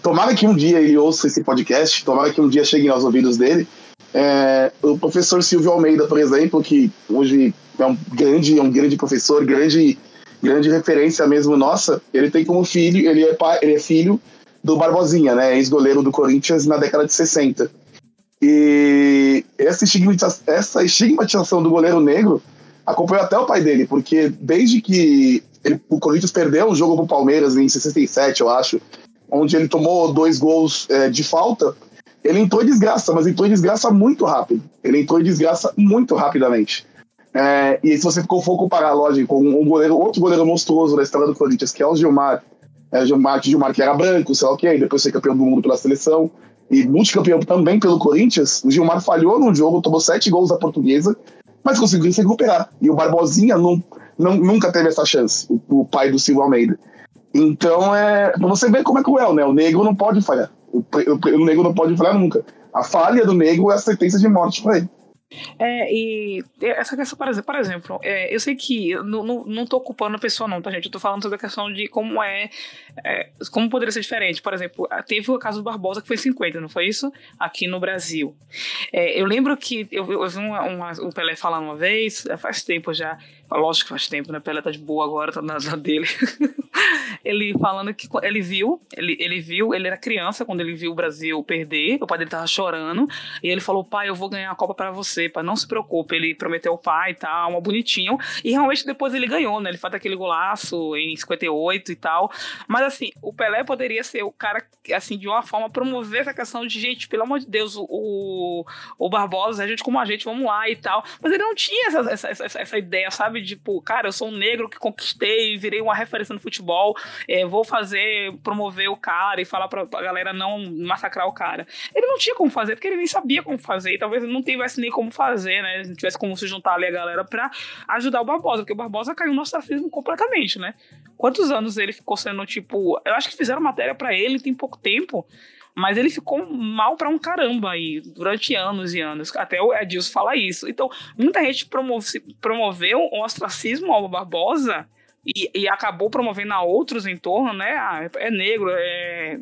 Tomara que um dia ele ouça esse podcast, tomara que um dia chegue aos ouvidos dele. É, o professor Silvio Almeida, por exemplo, que hoje é um grande, é um grande professor, grande, grande referência mesmo nossa, ele tem como filho, ele é, pai, ele é filho do Barbosinha, né, ex-goleiro do Corinthians na década de 60. E essa estigmatização, essa estigmatização do goleiro negro acompanhou até o pai dele, porque desde que ele, o Corinthians perdeu um jogo pro Palmeiras em 67, eu acho, onde ele tomou dois gols é, de falta, ele entrou em desgraça, mas entrou em desgraça muito rápido. Ele entrou em desgraça muito rapidamente. É, e se você for comparar, lógico, com um goleiro, outro goleiro monstruoso da história do Corinthians, que é o Gilmar, é, Gilmar, Gilmar que era branco, sei lá o que, depois foi campeão do mundo pela seleção, e multicampeão também pelo Corinthians, o Gilmar falhou num jogo, tomou sete gols da portuguesa, mas conseguiu se recuperar. E o Barbosinha não, não, nunca teve essa chance, o, o pai do Silvio Almeida. Então, é, pra você ver como é cruel, né? O negro não pode falhar. O, o, o negro não pode falhar nunca. A falha do negro é a sentença de morte para ele. É, e essa questão, por exemplo, é, eu sei que eu não, não, tô culpando a pessoa, não, tá, gente? Eu tô falando sobre a questão de como é, é, como poderia ser diferente. Por exemplo, teve o caso do Barbosa que foi 50, não foi isso? Aqui no Brasil. É, eu lembro que eu, eu vi uma, uma, o Pelé falando uma vez, faz tempo já, lógico que faz tempo, né? Pelé tá de boa agora, tá na, na dele. ele falando que ele viu, ele, ele viu, ele era criança quando ele viu o Brasil perder, o pai dele tava chorando, e ele falou: pai, eu vou ganhar a Copa para você, pai, não se preocupe. Ele prometeu o pai e tal, uma bonitinho, e realmente depois ele ganhou, né? Ele faz aquele golaço em 58 e tal. Mas assim, o Pelé poderia ser o cara, assim, de uma forma, promover essa questão de, gente, pelo amor de Deus, o, o Barbosa, a gente como a gente, vamos lá e tal. Mas ele não tinha essa, essa, essa, essa ideia, sabe? Tipo, cara, eu sou um negro que conquistei, virei uma referência no futebol, é, vou fazer, promover o cara e falar pra, pra galera não massacrar o cara. Ele não tinha como fazer, porque ele nem sabia como fazer, e talvez não tivesse nem como fazer, né? Não tivesse como se juntar ali a galera pra ajudar o Barbosa, porque o Barbosa caiu no ostracismo completamente, né? Quantos anos ele ficou sendo, tipo. Eu acho que fizeram matéria para ele tem pouco tempo. Mas ele ficou mal para um caramba aí, durante anos e anos. Até o Edilson fala isso. Então, muita gente promove, promoveu o ostracismo ao Barbosa e, e, acabou promovendo a outros em torno, né? Ah, é negro, é,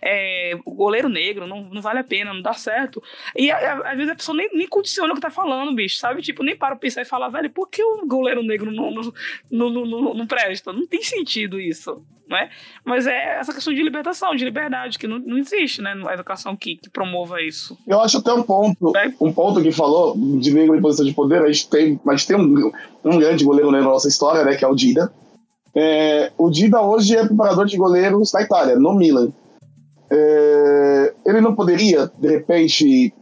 é goleiro negro, não, não vale a pena, não dá certo. E às vezes a pessoa nem, nem condiciona o que tá falando, bicho, sabe? Tipo, nem para pensar e falar, velho, por que o goleiro negro não, não, não, não, não presta? Não tem sentido isso né? Mas é essa questão de libertação, de liberdade, que não, não existe, né? Na educação que, que promova isso. Eu acho até um ponto, é. um ponto que falou de negro em posição de poder, a gente tem, a gente tem um, um grande goleiro na nossa história, né? Que é o Dida. É, o Dida hoje é preparador de goleiros na Itália, no Milan. É, ele não poderia, de repente,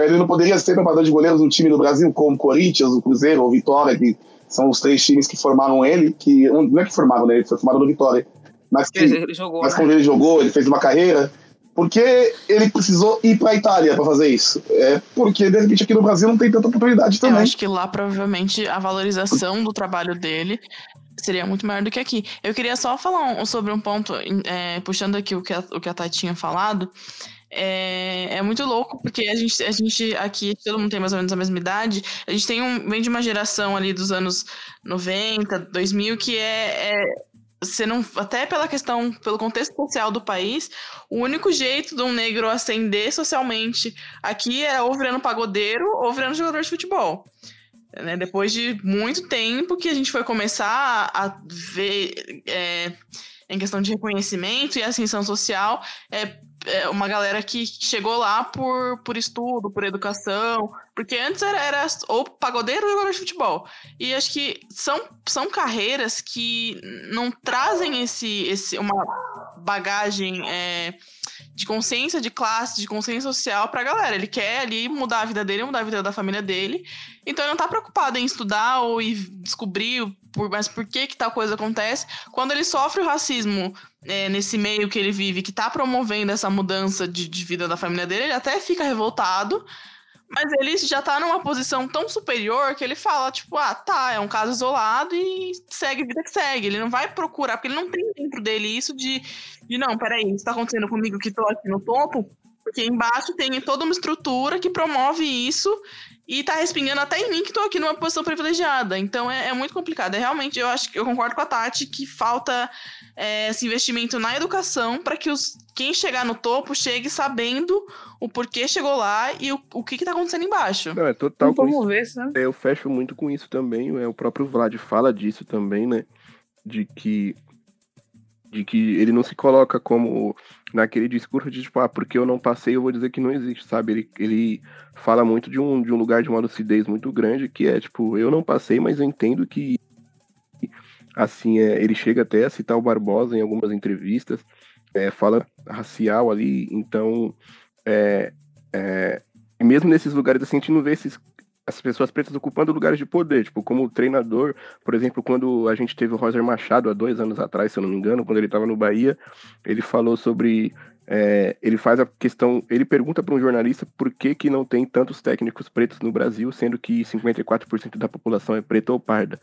ele não poderia ser preparador de goleiros no time do Brasil, como Corinthians, o Cruzeiro, o Vitória, que são os três times que formaram ele, que não é que formaram, né? Ele foi formado no Vitória. Mas, que, ele jogou, mas né? quando ele jogou, ele fez uma carreira. Por que ele precisou ir para a Itália para fazer isso? É porque, de repente, aqui no Brasil não tem tanta oportunidade também. Eu acho que lá, provavelmente, a valorização do trabalho dele seria muito maior do que aqui. Eu queria só falar um, sobre um ponto, é, puxando aqui o que a, o que a Tati tinha falado. É, é, muito louco, porque a gente, a gente aqui, todo mundo tem mais ou menos a mesma idade, a gente tem um, vem de uma geração ali dos anos 90, 2000, que é, é você não, até pela questão, pelo contexto social do país, o único jeito de um negro ascender socialmente aqui era ou virando pagodeiro ou virando jogador de futebol. Né? Depois de muito tempo que a gente foi começar a ver é, em questão de reconhecimento e ascensão social, é, é, uma galera que chegou lá por, por estudo, por educação, porque antes era, era ou pagodeiro ou jogador de futebol. E acho que são, são carreiras que não trazem esse, esse uma bagagem é, de consciência de classe, de consciência social pra galera. Ele quer ali mudar a vida dele, mudar a vida da família dele. Então ele não tá preocupado em estudar ou em descobrir por, mas por que que tal coisa acontece. Quando ele sofre o racismo é, nesse meio que ele vive, que tá promovendo essa mudança de, de vida da família dele, ele até fica revoltado, Mas ele já tá numa posição tão superior que ele fala, tipo, ah, tá, é um caso isolado e segue vida que segue. Ele não vai procurar, porque ele não tem dentro dele isso de, de não, peraí, isso tá acontecendo comigo que tô aqui no topo, porque embaixo tem toda uma estrutura que promove isso e tá respingando até em mim que tô aqui numa posição privilegiada. Então é, é muito complicado. É realmente, eu acho que eu concordo com a Tati que falta é, esse investimento na educação para que os, quem chegar no topo chegue sabendo o porquê chegou lá e o, o que, que tá acontecendo embaixo. Não, é total com isso. Ver, sabe? É, eu fecho muito com isso também. É, o próprio Vlad fala disso também, né? De que de que ele não se coloca como naquele discurso de tipo, ah, porque eu não passei, eu vou dizer que não existe, sabe? Ele, ele fala muito de um, de um lugar de uma lucidez muito grande, que é tipo, eu não passei, mas eu entendo que assim, é, ele chega até a citar o Barbosa em algumas entrevistas, é, fala racial ali, então é, é, mesmo nesses lugares assim, a gente não vê esses as pessoas pretas ocupando lugares de poder, tipo, como treinador, por exemplo, quando a gente teve o Roger Machado há dois anos atrás, se eu não me engano, quando ele estava no Bahia, ele falou sobre. É, ele faz a questão. Ele pergunta para um jornalista por que, que não tem tantos técnicos pretos no Brasil, sendo que 54% da população é preta ou parda.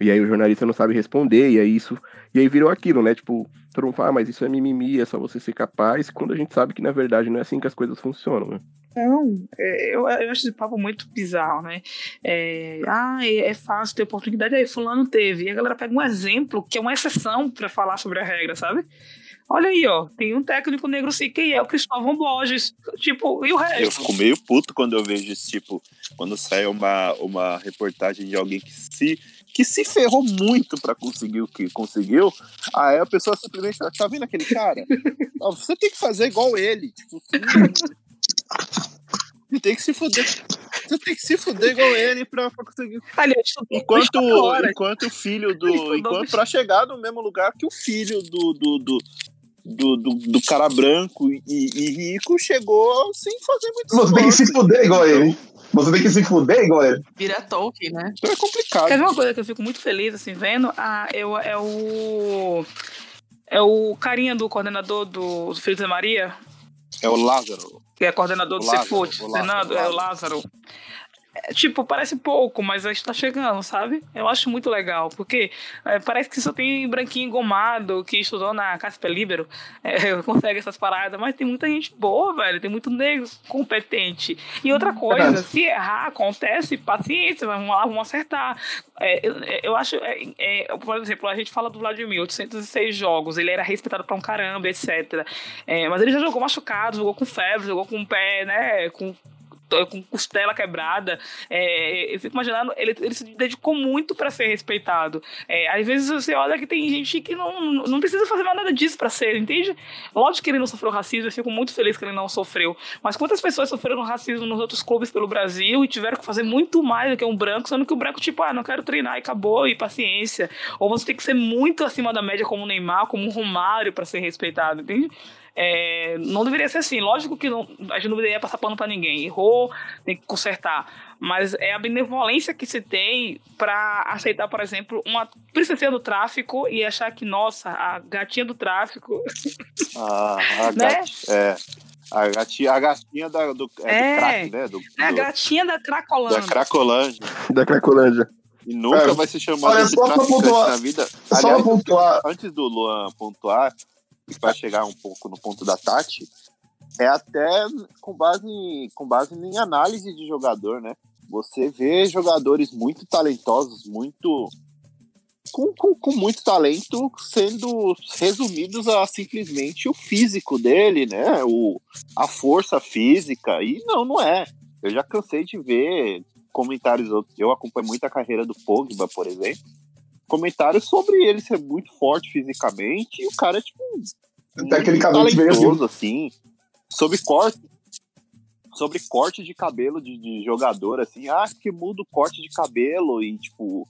E aí o jornalista não sabe responder, e aí isso. E aí virou aquilo, né? Tipo, todo mundo fala, ah, mas isso é mimimi, é só você ser capaz, quando a gente sabe que na verdade não é assim que as coisas funcionam, né? Não, é, eu, eu acho esse papo muito bizarro, né? É, ah, é, é fácil ter oportunidade, aí fulano teve. E a galera pega um exemplo que é uma exceção para falar sobre a regra, sabe? Olha aí, ó, tem um técnico negro sim, quem é? O Cristóvão Borges. Tipo, e o resto? Eu fico meio puto quando eu vejo esse tipo, quando sai uma, uma reportagem de alguém que se, que se ferrou muito para conseguir o que conseguiu, aí a pessoa simplesmente fala, tá vendo aquele cara? Você tem que fazer igual ele. Tipo, você tem que se fuder. Você tem que se fuder igual ele pra, pra conseguir. Aliás, enquanto, enquanto o filho do. Enquanto pra chegar no mesmo lugar que o filho do, do, do do, do, do, cara branco e, e, rico chegou sem fazer muito Você tem que se fuder igual ele. Você tem que se fuder igual ele. Vira Tolkien, né? Então é complicado. Quer ver uma coisa que eu fico muito feliz, assim, vendo? Ah, eu, é o. É o carinha do coordenador do, do Filho de Maria. É o Lázaro que é coordenador do Cefut, Fernando, é o Lázaro. É, tipo, parece pouco, mas a gente tá chegando, sabe? Eu acho muito legal, porque é, parece que só tem branquinho engomado que estudou na Casper Libero, é, consegue essas paradas, mas tem muita gente boa, velho, tem muito negro competente. E outra coisa, se errar, acontece, paciência, vamos lá, vamos acertar. É, eu, eu, acho, é, é, por exemplo, a gente fala do Vladimir, 806 jogos, ele era respeitado pra um caramba, etc. mas ele já jogou machucado, jogou com febre, jogou com o pé, né, com com costela quebrada. É, eu fico imaginando, ele, ele se dedicou muito para ser respeitado. É, às vezes você olha que tem gente que não, não precisa fazer nada disso para ser, entende? Lógico que ele não sofreu racismo, eu fico muito feliz que ele não sofreu. Mas quantas pessoas sofreram racismo nos outros clubes pelo Brasil e tiveram que fazer muito mais do que um branco, sendo que o branco, tipo, ah, não quero treinar e acabou, e paciência. Ou você tem que ser muito acima da média, como o Neymar, como o Romário, para ser respeitado, entende? É, não deveria ser assim. Lógico que não, a gente não deveria passar pano para ninguém. Errou, tem que consertar. Mas é a benevolência que se tem para aceitar, por exemplo, uma princesa do tráfico e achar que, nossa, a gatinha do tráfico. Ah, a né? Gat... é. A gatinha, a gatinha da, do, é, é, do crack, né? Do, é a gatinha da Cracolândia. Da Cracolândia. Da Cracolândia. E nunca é, vai se chamar de traficante na vida. Só Aliás, pontuar. Antes do Luan pontuar, para chegar um pouco no ponto da Tati, é até com base, em, com base em análise de jogador, né? Você vê jogadores muito talentosos, muito. Com, com, com muito talento sendo resumidos a simplesmente o físico dele, né? O, a força física. E não, não é. Eu já cansei de ver comentários. Eu acompanho muito a carreira do Pogba, por exemplo comentários sobre ele ser muito forte fisicamente e o cara, tipo, tecnicamente talentoso, assim, sobre corte, sobre corte de cabelo de, de, jogador, assim, ah, que muda o corte de cabelo e, tipo,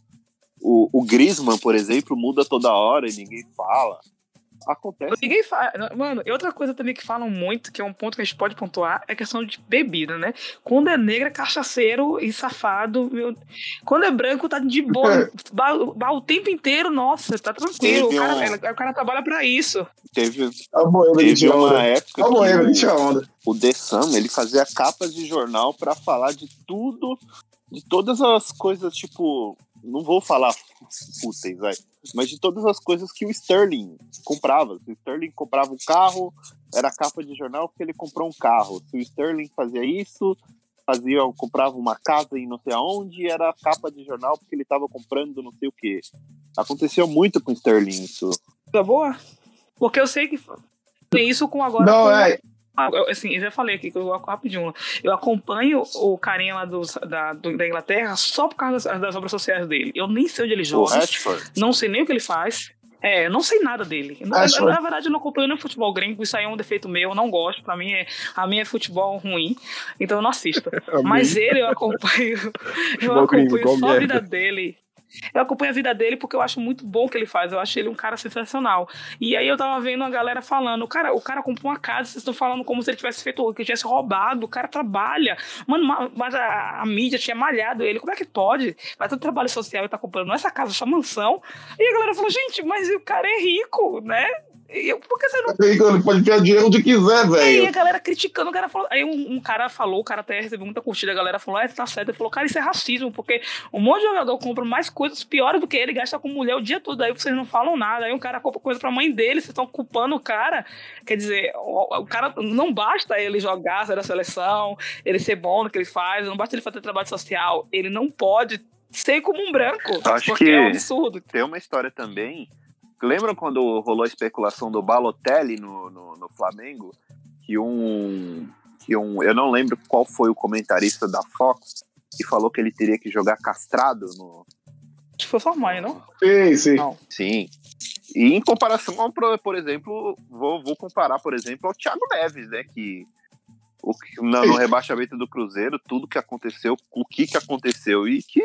o, o Griezmann, por exemplo, muda toda hora e ninguém fala. Acontece. Ninguém fala. Mano, e outra coisa também que falam muito, que é um ponto que a gente pode pontuar, é a questão de bebida, né? Quando é negro, é cachaceiro e safado. Meu... Quando é branco, tá de boa. ba- o tempo inteiro, nossa, tá tranquilo. O cara, um- o cara trabalha pra isso. Teve, que teve uma onda. época boêmia que tira onda. o, o The Sun, ele fazia capas de jornal pra falar de tudo, de todas as coisas, tipo, não vou falar fúteis, vai, mas de todas as coisas que o Sterling comprava. Se o Sterling comprava um carro, era capa de jornal porque ele comprou um carro. Se o Sterling fazia isso, fazia, comprava uma casa em não sei aonde, era capa de jornal porque ele estava comprando não sei o que. Aconteceu muito com o Sterling isso. Tá boa? Porque eu sei que tem isso com agora. Não, com- é. Eu- Assim, eu já falei aqui, que eu rapidinho. Eu acompanho o carinha lá do, da, do- da Inglaterra só por causa das, das obras sociais dele. Eu nem sei onde ele joga. Não sei nem o que ele faz. É, eu não sei nada dele. Na verdade, eu não acompanho nem futebol gringo. Isso aí é um defeito meu. Eu não gosto. Pra mim, é, a minha é futebol ruim. Então eu não assisto. Mas ele eu acompanho. eu gringo, acompanho igual só a vida dele. Eu acompanho a vida dele porque eu acho muito bom o que ele faz. Eu acho ele um cara sensacional. E aí eu tava vendo a galera falando, cara, o cara comprou uma casa, vocês estão falando como se ele tivesse feito, que tivesse roubado, o cara trabalha. Mano, ma- mas a, a mídia tinha malhado ele. Como é que pode? Faz tanto trabalho social e tá comprando essa casa, essa mansão. E a galera falou, gente, mas o cara é rico, né? E eu, por que você não Ele pode ganhar dinheiro onde quiser, e aí a velho. galera criticando, o cara falou. Aí um, um cara falou, o cara até recebeu muita curtida, a galera falou, ah, tá certo. Ele falou, cara, isso é racismo, porque um monte de jogador compra mais coisas piores do que ele, gasta com mulher o dia todo, aí vocês não falam nada. Aí um cara compra coisa pra mãe dele, vocês estão culpando o cara. Quer dizer, o, o cara não basta ele jogar, ser da seleção, ele ser bom no que ele faz, não basta ele fazer trabalho social, ele não pode ser como um branco. Acho porque que- é um absurdo. Tem uma história também. Lembram quando rolou a especulação do Balotelli no, no, no Flamengo? Que um, que um. Eu não lembro qual foi o comentarista da Fox que falou que ele teria que jogar castrado no. Acho que foi sua mãe, não? Sim, sim. Não. Sim. E em comparação ao, por exemplo, vou, vou comparar, por exemplo, ao Thiago Neves, né? Que o, no, no rebaixamento do Cruzeiro, tudo que aconteceu, o que, que aconteceu, e que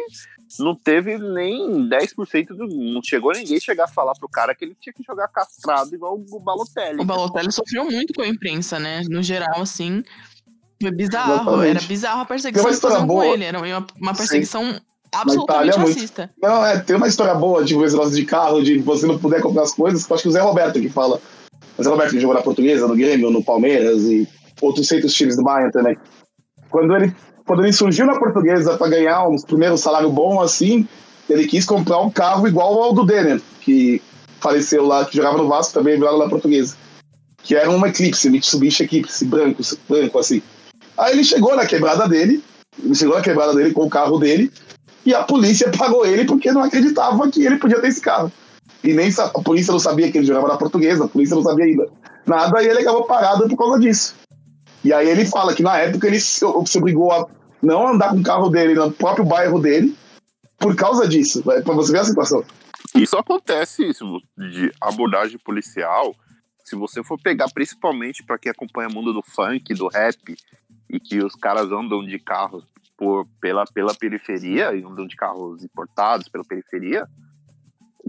não teve nem 10% do. Não chegou ninguém chegar a falar pro cara que ele tinha que jogar castrado igual o Balotelli. O Balotelli sofreu muito com a imprensa, né? No geral, assim. Foi bizarro. Exatamente. Era bizarro a perseguição que faziam com ele. Era uma, uma perseguição absolutamente Itália, muito. racista. Não, é, tem uma história boa, tipo, esse negócio de carro, de você não puder comprar as coisas, acho que o Zé Roberto que fala. O Zé Roberto que jogou na Portuguesa, no Grêmio, no Palmeiras e outros centros times do Bayern também. Quando ele, quando ele surgiu na Portuguesa para ganhar um primeiro salário bom assim, ele quis comprar um carro igual ao do Denner, que faleceu lá, que jogava no Vasco também, jogava na Portuguesa. Que era um Eclipse, Mitsubishi Eclipse, branco, branco assim. Aí ele chegou na quebrada dele, ele chegou na quebrada dele com o carro dele, e a polícia pagou ele porque não acreditava que ele podia ter esse carro. E nem a polícia não sabia que ele jogava na portuguesa, a polícia não sabia ainda nada, e ele acabou parado por causa disso. E aí ele fala que na época ele se, obrigou a não andar com o carro dele no próprio bairro dele por causa disso, né? pra você ver a situação. Isso acontece, isso, de abordagem policial. Se você for pegar, principalmente para quem acompanha o mundo do funk, do rap, e que os caras andam de carros por, pela, pela periferia, e andam de carros importados pela periferia,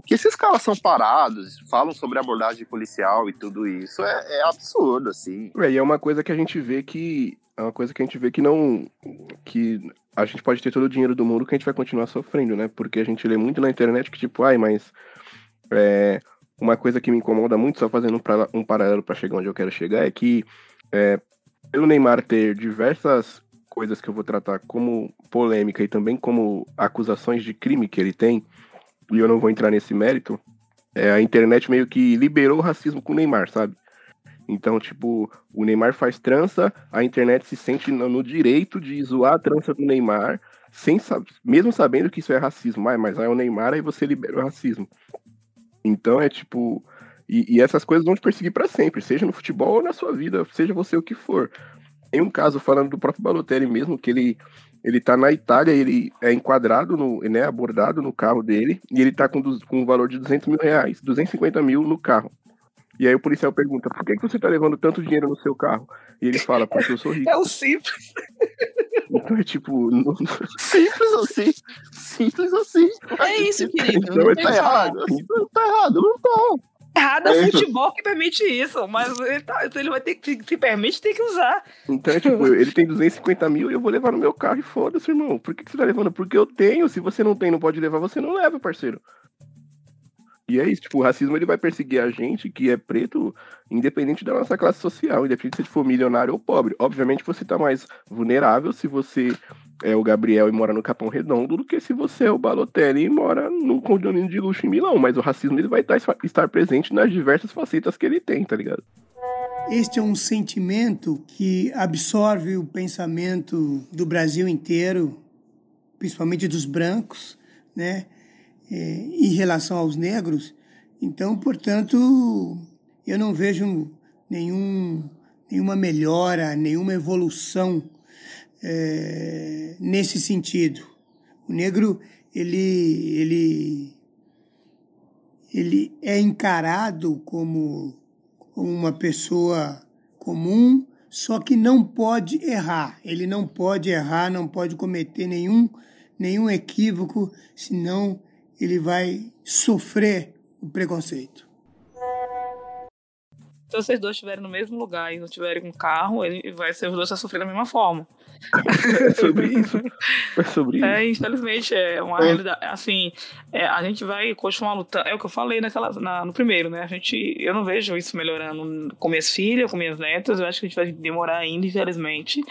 o que esses caras são parados, falam sobre abordagem policial e tudo isso, é, é absurdo, assim. É, e é uma coisa que a gente vê que. É uma coisa que a gente vê que não. Que a gente pode ter todo o dinheiro do mundo que a gente vai continuar sofrendo, né? Porque a gente lê muito na internet que, tipo, ai, mas. É, uma coisa que me incomoda muito, só fazendo um, um paralelo para chegar onde eu quero chegar, é que é, pelo Neymar ter diversas coisas que eu vou tratar como polêmica e também como acusações de crime que ele tem, e eu não vou entrar nesse mérito, é, a internet meio que liberou o racismo com o Neymar, sabe? Então, tipo, o Neymar faz trança, a internet se sente no, direito de zoar a trança do Neymar, sem mesmo sabendo que isso é racismo. Ah, mas aí é o Neymar, aí você libera o racismo. Então é tipo. E, e essas coisas vão te perseguir pra sempre, seja no futebol ou na sua vida, seja você o que for. Tem um caso falando do próprio Balotelli mesmo, que ele, ele tá na Itália, ele é enquadrado, no, né, abordado no carro dele, e ele tá com, du- com um valor de 200 mil reais, 250 mil no carro. E aí o policial pergunta, por que, que você tá levando tanto dinheiro no seu carro? E ele fala, porque eu sou rico. É o simples. Então é tipo, não- Simples assim. Simples assim. É isso, querido. Então, Não Tá errado. Tá errado, não tá. Errado é É futebol que permite isso, mas ele, tá- então ele vai ter que, se permite, tem que usar. Então, é tipo, ele tem 250 mil e eu vou levar no meu carro e foda-se, irmão. Por que, que você tá levando? Porque eu tenho. Se você não tem, não pode levar, você não leva, parceiro. E é isso, tipo, o racismo ele vai perseguir a gente que é preto, independente da nossa classe social, independente se for milionário ou pobre. Obviamente você tá mais vulnerável se você é o Gabriel e mora no Capão Redondo do que se você é o Balotelli e mora num condomínio de luxo em Milão. Mas o racismo ele vai estar presente nas diversas facetas que ele tem, tá ligado? Este é um sentimento que absorve o pensamento do Brasil inteiro, principalmente dos brancos, né, eh, em relação aos negros. Então, portanto, eu não vejo nenhum, nenhuma melhora, nenhuma evolução eh, nesse sentido. O negro, ele, ele, ele é encarado como uma pessoa comum, só que não pode errar. Ele não pode errar, não pode cometer nenhum, nenhum equívoco, senão ele vai sofrer o preconceito. Se vocês dois estiverem no mesmo lugar e não tiverem um carro, ele vai ser os dois a sofrer da mesma forma. É sobre isso. É sobre isso. É, infelizmente, é uma É. realidade. Assim, é, a gente vai continuar lutando. É o que eu falei naquela, na- no primeiro, né? A gente, eu não vejo isso melhorando com minhas filhas, com minhas netas. Eu acho que a gente vai demorar ainda, infelizmente.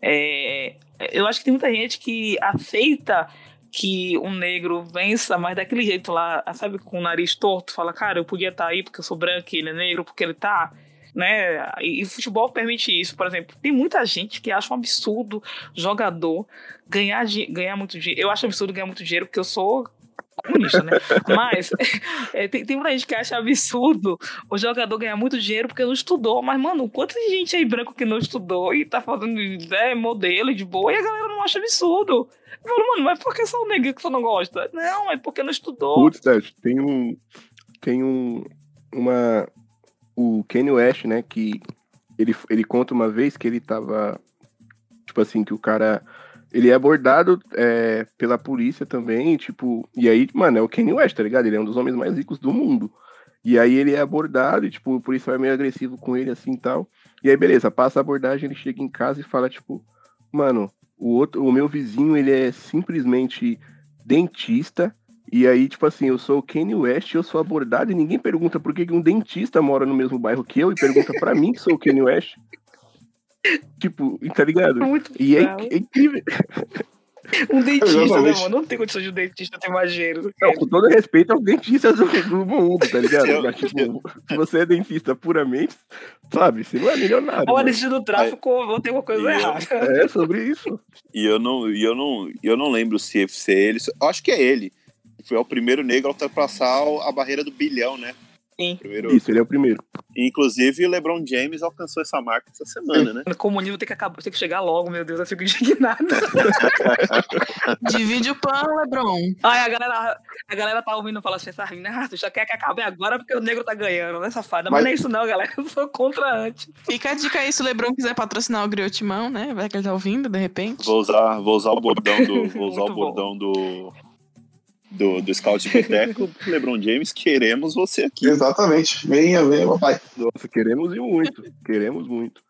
É, eu acho que tem muita gente que aceita que um negro vença, mas daquele jeito lá, sabe, com o nariz torto, fala, cara, eu podia estar aí porque eu sou branco e ele é negro, porque ele tá. Né? E, e o futebol permite isso. Por exemplo, tem muita gente que acha um absurdo jogador ganhar, ganhar muito dinheiro. Eu acho absurdo ganhar muito dinheiro porque eu sou comunista, né? Mas é, tem, tem muita gente que acha absurdo o jogador ganhar muito dinheiro porque não estudou. Mas, mano, quanta gente aí branco que não estudou e tá fazendo né, modelo de boa e a galera não acha absurdo. Eu falo, mano, mas por que só o negro que você não gosta? Não, é porque não estudou. Putz, Tati, tem um. Tem um. Uma. O Kanye West, né? Que ele, ele conta uma vez que ele tava. Tipo assim, que o cara. Ele é abordado é, pela polícia também, tipo. E aí, mano, é o Kanye West, tá ligado? Ele é um dos homens mais ricos do mundo. E aí ele é abordado, e, tipo, o policial é meio agressivo com ele, assim tal. E aí, beleza, passa a abordagem, ele chega em casa e fala, tipo, mano, o outro, o meu vizinho, ele é simplesmente dentista. E aí, tipo assim, eu sou o Kanye West, eu sou abordado e ninguém pergunta por que um dentista mora no mesmo bairro que eu e pergunta pra mim que sou o Kanye West. Tipo, tá ligado? Muito E é, é incrível. Um dentista, né, Exatamente. mano? Não tem condição de um dentista ter mais dinheiro Não, com todo respeito aos dentistas do, do mundo, tá ligado? Mas, tipo, se você é dentista puramente, sabe, você não é milionário. Ou a né? dentista do tráfico ou tem uma coisa eu- errada. É sobre isso. E eu não, e eu não, e eu não lembro se, se é ele. Eu acho que é ele. Foi o primeiro negro a ultrapassar a barreira do bilhão, né? Sim. Primeiro, Isso, ele é o primeiro. Inclusive, o LeBron James alcançou essa marca essa semana, né? O comunismo tem que acabar, tem que chegar logo, meu Deus, eu fico indignado. Divide o pão, Lebron. Ai, a galera, a galera tá ouvindo falar assim, essa ah, tu já quer que acabe agora porque o negro tá ganhando, né, safada? Mas, Mas- não é isso não, galera. Eu sou contra antes. Fica a dica aí se o Lebron quiser patrocinar o Griotimão, né? Vai que ele tá ouvindo, de repente. Vou usar, vou usar o bordão do. Vou usar o bom. bordão do. Do, do Scout Boteco, LeBron James, queremos você aqui. Exatamente. Venha, venha, papai. Nossa, queremos e muito. Queremos muito.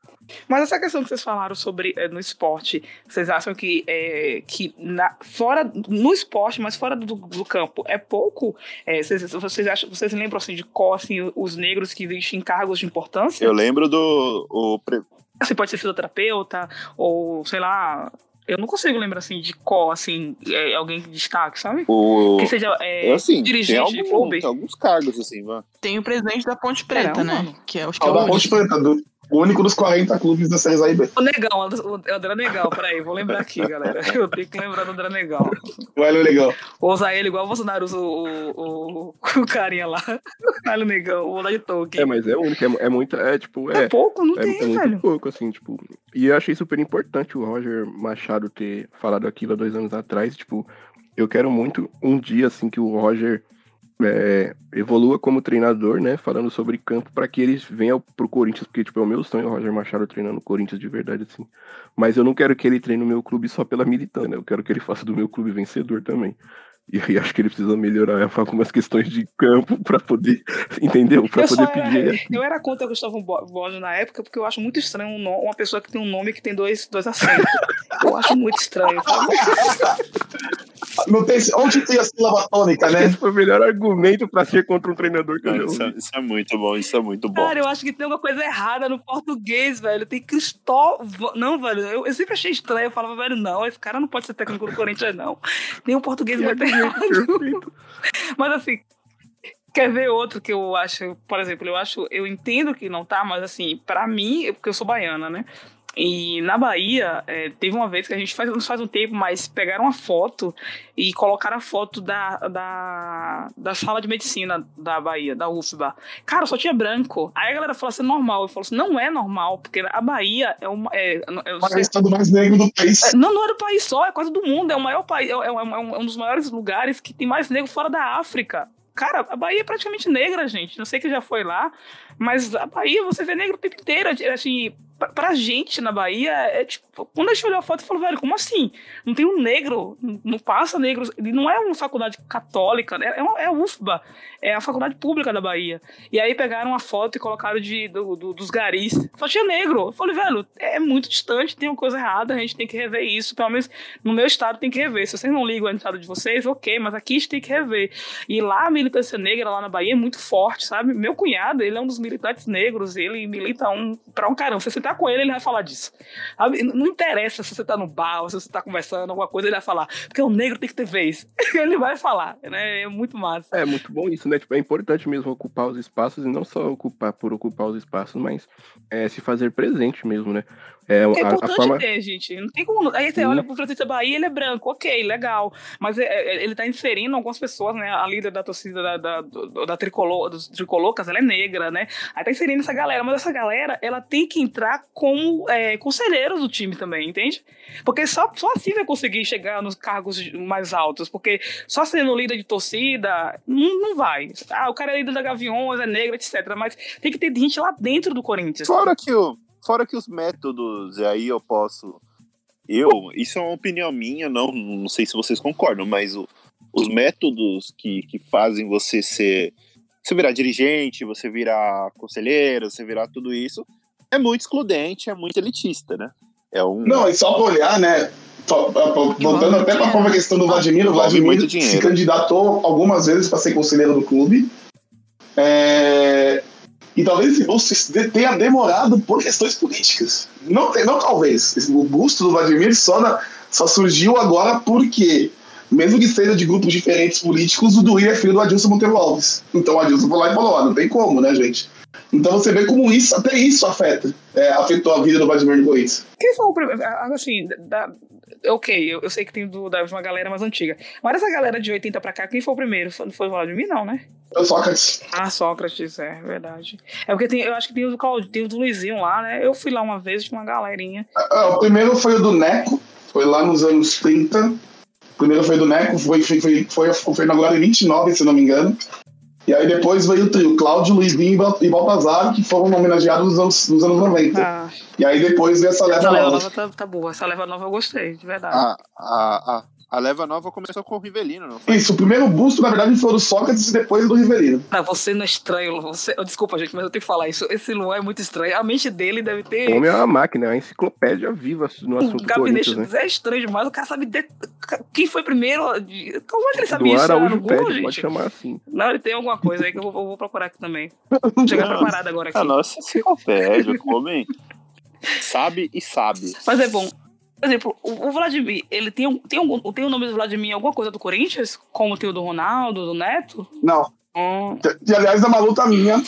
Mas essa questão que vocês falaram sobre eh, no esporte, vocês acham que, eh, que na, fora no esporte, mas fora do, do campo, é pouco? Eh, vocês, vocês acham, vocês lembram assim de qual assim, os negros que existem em cargos de importância? Eu lembro do. O, pre- Você pode ser fisioterapeuta, ou sei lá. Eu não consigo lembrar assim de qual, assim, é, alguém que destaque, sabe? o Que seja é, é assim, tem, dirigente de algum, clube. tem alguns cargos, assim, vá. Tem o presidente da Ponte Preta, Caramba, né? mano. Que é, acho que é o da Ponte. Preta, do, o único dos 40 clubes da Série A e B. O Negão, o André Negão, peraí, vou lembrar aqui, galera. Eu tenho que lembrar do André Negão. Olha legal. Vou usar ele igual o Bolsonaro usa o, o, o, o carinha lá. Olha o Negão, vou dar de Tolkien. É, mas é único, é, é muita. É tipo, É é. pouco? Não É, tem, é muito velho. pouco, assim, tipo. E eu achei super importante o Roger Machado ter falado aquilo há dois anos atrás. Tipo, eu quero muito um dia, assim, que o Roger é, evolua como treinador, né? Falando sobre campo, para que ele venha pro Corinthians, porque, tipo, é o meu sonho o Roger Machado treinando o Corinthians de verdade, assim. Mas eu não quero que ele treine o meu clube só pela militância, né? Eu quero que ele faça do meu clube vencedor também. E aí acho que ele precisa melhorar algumas questões de campo para poder, entendeu? Para poder era, pedir. Eu era contra o Gustavo Borges na época, porque eu acho muito estranho um nome, uma pessoa que tem um nome que tem dois, dois acentos. eu acho muito estranho. Não tem, onde tem a sílaba tônica, né? Esse foi o melhor argumento para ser contra um treinador que eu Isso, é- isso é muito bom, isso é muito bom. Cara, eu acho que tem uma coisa errada no português, velho. Tem Cristóvão. Não, velho, eu, eu sempre achei estranho. Eu falava, velho, não, esse cara não pode ser técnico do Corinthians, não. Tem um português muito errado. Mas assim, quer ver outro que eu acho, por exemplo, eu acho, eu entendo que não tá, mas assim, pra mim, porque eu sou baiana, né? E na Bahia, é, teve uma vez que a gente faz, faz um tempo, mas pegaram uma foto e colocaram a foto da, da, da sala de medicina da Bahia, da UFBA. Cara, só tinha branco. Aí a galera falou assim, normal. Eu falo assim, não é normal, porque a Bahia é uma. É, é, O estado mais negro do país. é, não, não é do país só, é quase do mundo. É o maior país, é, é um, é um dos maiores lugares que tem mais negro fora da África. Cara, a Bahia é praticamente negra, gente. Não sei que já foi lá, mas a Bahia você vê negro o tempo inteiro. Assim, pra, pra gente na Bahia, é tipo. Quando a gente olhou a foto, eu falo, velho, como assim? Não tem um negro, não passa negro. Ele não é uma faculdade católica, né? é, uma, é a UFBA, é a faculdade pública da Bahia. E aí pegaram uma foto e colocaram de, do, do- dos garis. Só tinha negro. Eu falei, velho, é muito distante, tem uma coisa errada, a gente tem que rever isso. Pelo menos no meu estado tem que rever. Se vocês não ligam no estado de vocês, ok, mas aqui a gente tem que rever. E lá a militância negra, lá na Bahia, é muito forte, sabe? Meu cunhado, ele é um dos militantes negros, ele milita um, pra um caramba. Você tá com ele, ele vai falar disso. Não interessa se você tá no bar, ou se você tá conversando, alguma coisa, ele vai falar. Porque o negro tem que ter vez. ele vai falar, né? É muito massa. É muito bom isso, né? Tipo, é importante mesmo ocupar os espaços e não só ocupar por ocupar os espaços, mas é, se fazer presente mesmo, né? É, É a, a importante forma. ter, gente. Não tem como. Aí você Sim. olha pro Francisco Bahia, ele é branco, ok, legal. Mas é- é- ele tá inserindo algumas pessoas, né? A líder da torcida da, da, da tricolor, dos tricolocas, ela é negra, né? Aí tá inserindo essa galera, mas essa galera, ela tem que entrar como é, conselheiros do time também, entende? Porque só, só assim vai conseguir chegar nos cargos mais altos. Porque só sendo líder de torcida, não, não vai. Ah, o cara é líder da Gaviões, é negro, etc. Mas tem que ter gente lá dentro do Corinthians. Fora que, o, fora que os métodos, e aí eu posso. Eu, isso é uma opinião minha, não, não sei se vocês concordam, mas o- os métodos que, que fazem você ser. Você virar dirigente, você virar conselheiro, você virar tudo isso, é muito excludente, é muito elitista, né? É um. Não, e só pra olhar, né? Voltando até pra própria questão do Vladimir, o Vladimir se candidatou algumas vezes para ser conselheiro do clube. É, E talvez esse busto tenha demorado por questões políticas. Não, não talvez. O busto do Vladimir só, na- só surgiu agora porque, mesmo que seja de grupos diferentes políticos, o Duí é filho do Adilson Monteiro Alves. Então o Adilson foi lá e falou: ó, não tem como, né, gente? Então você vê como isso, até isso afeta, é, afetou a vida do Vladimir Corinthians. Quem foi o primeiro? Assim, da, ok, eu, eu sei que tem do, da, uma galera mais antiga. Mas essa galera de 80 pra cá, quem foi o primeiro? Foi, foi o Vladimir, não, né? É o Sócrates. Ah, Sócrates, é verdade. É porque tem, eu acho que tem o do Claudio, tem o do Luizinho lá, né? Eu fui lá uma vez, tinha uma galerinha. Ah, o primeiro foi o do Neco, foi lá nos anos 30. O primeiro foi do Neco, foi, foi, foi, foi, foi inaugurado em 29, se não me engano. E aí depois veio o trio Cláudio, Luizinho e Bal- e Baltazar, que foram homenageados nos anos, nos anos 90. Ah, E aí depois veio essa leva essa leva nova. nova tá, tá boa. Essa leva nova eu gostei, de verdade. A, a, a, a leva nova começou com o Rivelino, não foi? Isso, o primeiro busto, na verdade, foi o do Sócrates e depois do Riverino. Ah, você não é estranho. Você... oh, Desculpa, gente, mas eu tenho que falar isso. Esse Luan é muito estranho. A mente dele deve ter. O homem é uma máquina, é uma enciclopédia viva no O assunto gabinete Corinthians, né? é estranho demais. O cara sabe de... quem foi primeiro. Como é que ele sabe Do isso? Ah, Araújo no Google, Pede, pode gente? chamar assim. Não, ele tem alguma coisa aí que eu vou, eu vou procurar aqui também. Chegar Nossa. preparado agora aqui. A nossa enciclopédia, o homem sabe e sabe. Mas é bom. Por exemplo, o, o Vladimir, ele tem, um- tem, algum, tem o nome do Vladimir em alguma coisa do Corinthians? Como tem o do Ronaldo, do Neto? Não. Hum, E aliás, na maluta minha,